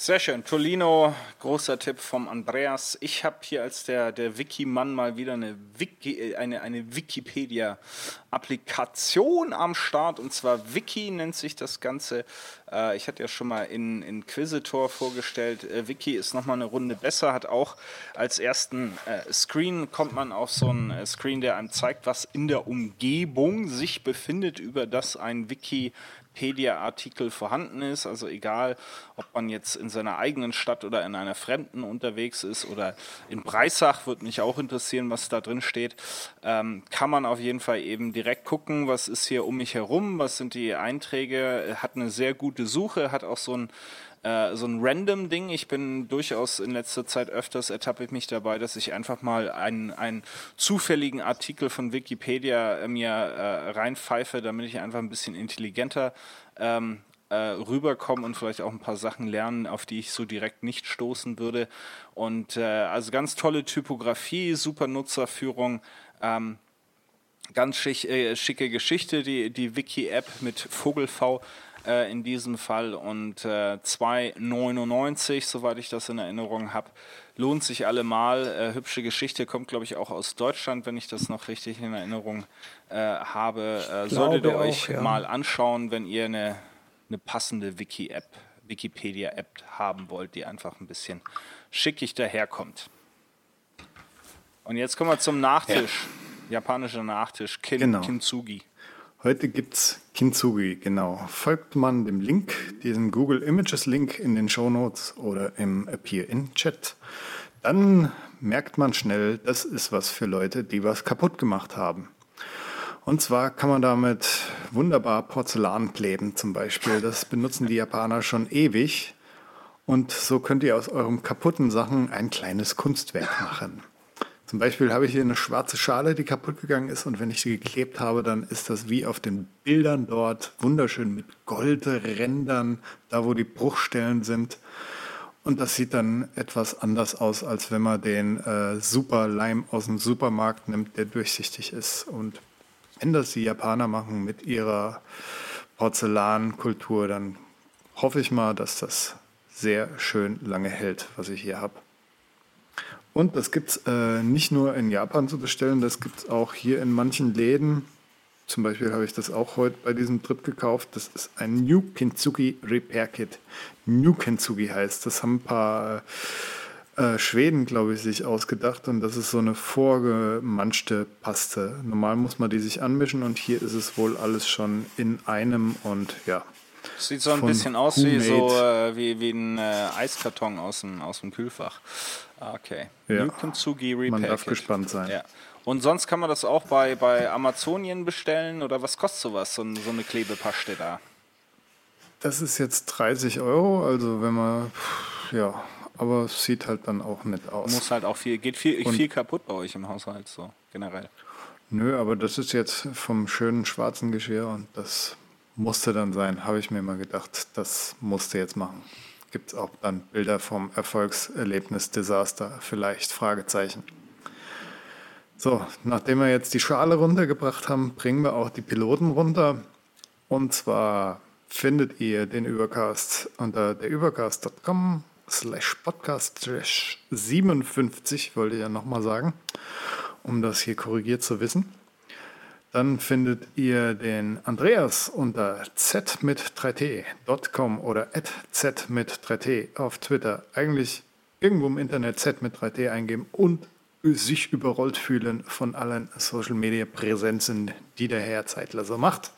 Sehr schön. Tolino, großer Tipp vom Andreas. Ich habe hier als der, der Wiki-Mann mal wieder eine, Wiki, äh, eine, eine Wikipedia-Applikation am Start. Und zwar Wiki nennt sich das Ganze. Äh, ich hatte ja schon mal in Inquisitor vorgestellt. Äh, Wiki ist nochmal eine Runde besser, hat auch als ersten äh, Screen, kommt man auf so einen äh, Screen, der einem zeigt, was in der Umgebung sich befindet, über das ein Wiki Wikipedia-Artikel vorhanden ist. Also egal, ob man jetzt in seiner eigenen Stadt oder in einer fremden unterwegs ist oder in Breisach, würde mich auch interessieren, was da drin steht, ähm, kann man auf jeden Fall eben direkt gucken, was ist hier um mich herum, was sind die Einträge, hat eine sehr gute Suche, hat auch so ein äh, so ein random Ding. Ich bin durchaus in letzter Zeit öfters ertappe ich mich dabei, dass ich einfach mal einen, einen zufälligen Artikel von Wikipedia äh, mir äh, reinpfeife, damit ich einfach ein bisschen intelligenter ähm, äh, rüberkommen und vielleicht auch ein paar Sachen lernen, auf die ich so direkt nicht stoßen würde. Und äh, also ganz tolle Typografie, super Nutzerführung. Ähm, ganz schick, äh, schicke Geschichte, die, die Wiki-App mit Vogelv äh, in diesem Fall und äh, 2,99, soweit ich das in Erinnerung habe. Lohnt sich allemal. Äh, hübsche Geschichte kommt, glaube ich, auch aus Deutschland, wenn ich das noch richtig in Erinnerung äh, habe. Äh, solltet ihr euch auch, ja. mal anschauen, wenn ihr eine, eine passende Wiki-App, Wikipedia-App haben wollt, die einfach ein bisschen schickig daherkommt. Und jetzt kommen wir zum Nachtisch. Japanischer Nachtisch, Kin Genau. Kintsugi. Heute gibt's Kintsugi, genau. Folgt man dem Link, diesem Google Images Link in den Shownotes oder im Appear in Chat, dann merkt man schnell, das ist was für Leute, die was kaputt gemacht haben. Und zwar kann man damit wunderbar Porzellan kleben zum Beispiel. Das benutzen die Japaner schon ewig. Und so könnt ihr aus eurem kaputten Sachen ein kleines Kunstwerk machen. Zum Beispiel habe ich hier eine schwarze Schale, die kaputt gegangen ist und wenn ich sie geklebt habe, dann ist das wie auf den Bildern dort wunderschön mit Goldrändern, da wo die Bruchstellen sind. Und das sieht dann etwas anders aus, als wenn man den äh, Super Leim aus dem Supermarkt nimmt, der durchsichtig ist. Und wenn das die Japaner machen mit ihrer Porzellankultur, dann hoffe ich mal, dass das sehr schön lange hält, was ich hier habe. Und das gibt es äh, nicht nur in Japan zu bestellen, das gibt es auch hier in manchen Läden. Zum Beispiel habe ich das auch heute bei diesem Trip gekauft. Das ist ein New Kintsugi Repair Kit. New Kintsugi heißt. Das haben ein paar äh, Schweden, glaube ich, sich ausgedacht. Und das ist so eine vorgemanschte Paste. Normal muss man die sich anmischen und hier ist es wohl alles schon in einem und ja. Sieht so ein bisschen aus wie, so, äh, wie, wie ein äh, Eiskarton aus dem, aus dem Kühlfach. Ah, Okay. Ja. Kintsugi Repair Man darf gespannt sein. Ja. Und sonst kann man das auch bei, bei Amazonien bestellen oder was kostet sowas, so, so eine Klebepaste da? Das ist jetzt 30 Euro, also wenn man, ja, aber es sieht halt dann auch nett aus. Muss halt auch viel, geht viel, Und- viel kaputt bei euch im Haushalt, so generell. Nö, aber das ist jetzt vom schönen schwarzen Geschirr und das musste dann sein, habe ich mir mal gedacht, das musste jetzt machen. Gibt es auch dann Bilder vom Erfolgserlebnis Desaster, vielleicht Fragezeichen. So, nachdem wir jetzt die Schale runtergebracht haben, bringen wir auch die Piloten runter. Und zwar findet ihr den Übercast unter derübercast.com slash podcast slash 57, wollte ich ja nochmal sagen, um das hier korrigiert zu wissen. Dann findet ihr den Andreas unter z mit 3t.com oder at z mit 3t auf Twitter. Eigentlich irgendwo im Internet z mit 3t eingeben und sich überrollt fühlen von allen Social Media Präsenzen, die der Herr Zeitler so macht.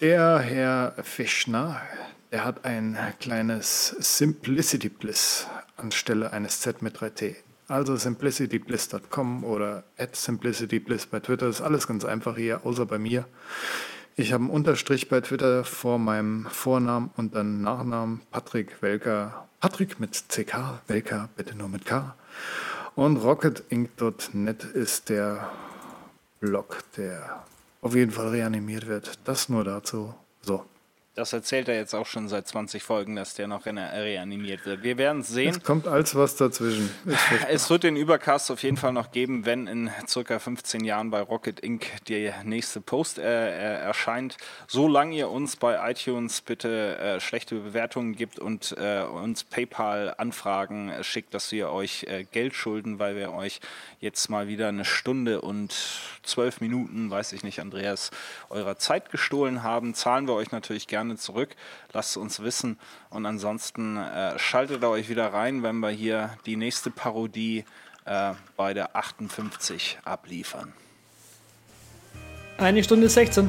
Der Herr Fischner, der hat ein kleines Simplicity Bliss anstelle eines Z mit 3T. Also simplicitybliss.com oder at simplicitybliss bei Twitter. ist alles ganz einfach hier, außer bei mir. Ich habe einen Unterstrich bei Twitter vor meinem Vornamen und dann Nachnamen Patrick Welker. Patrick mit CK, Welker bitte nur mit K. Und rocketinc.net ist der Blog, der auf jeden Fall reanimiert wird. Das nur dazu. So, Das erzählt er jetzt auch schon seit 20 Folgen, dass der noch re- reanimiert wird. Wir werden es sehen. jetzt kommt alles was dazwischen. Es wird den Übercast auf jeden Fall noch geben, wenn in circa 15 Jahren bei Rocket Inc. der nächste Post äh, äh, erscheint. Solange ihr uns bei iTunes bitte äh, schlechte Bewertungen gibt und äh, uns PayPal-Anfragen äh, schickt, dass wir euch äh, Geld schulden, weil wir euch jetzt mal wieder eine Stunde und zwölf Minuten, weiß ich nicht, Andreas, eurer Zeit gestohlen haben, zahlen wir euch natürlich gerne zurück. Lasst uns wissen. Und ansonsten äh, schaltet euch wieder rein, wenn wir hier die nächste Parodie äh, bei der 58 abliefern. Eine Stunde 16.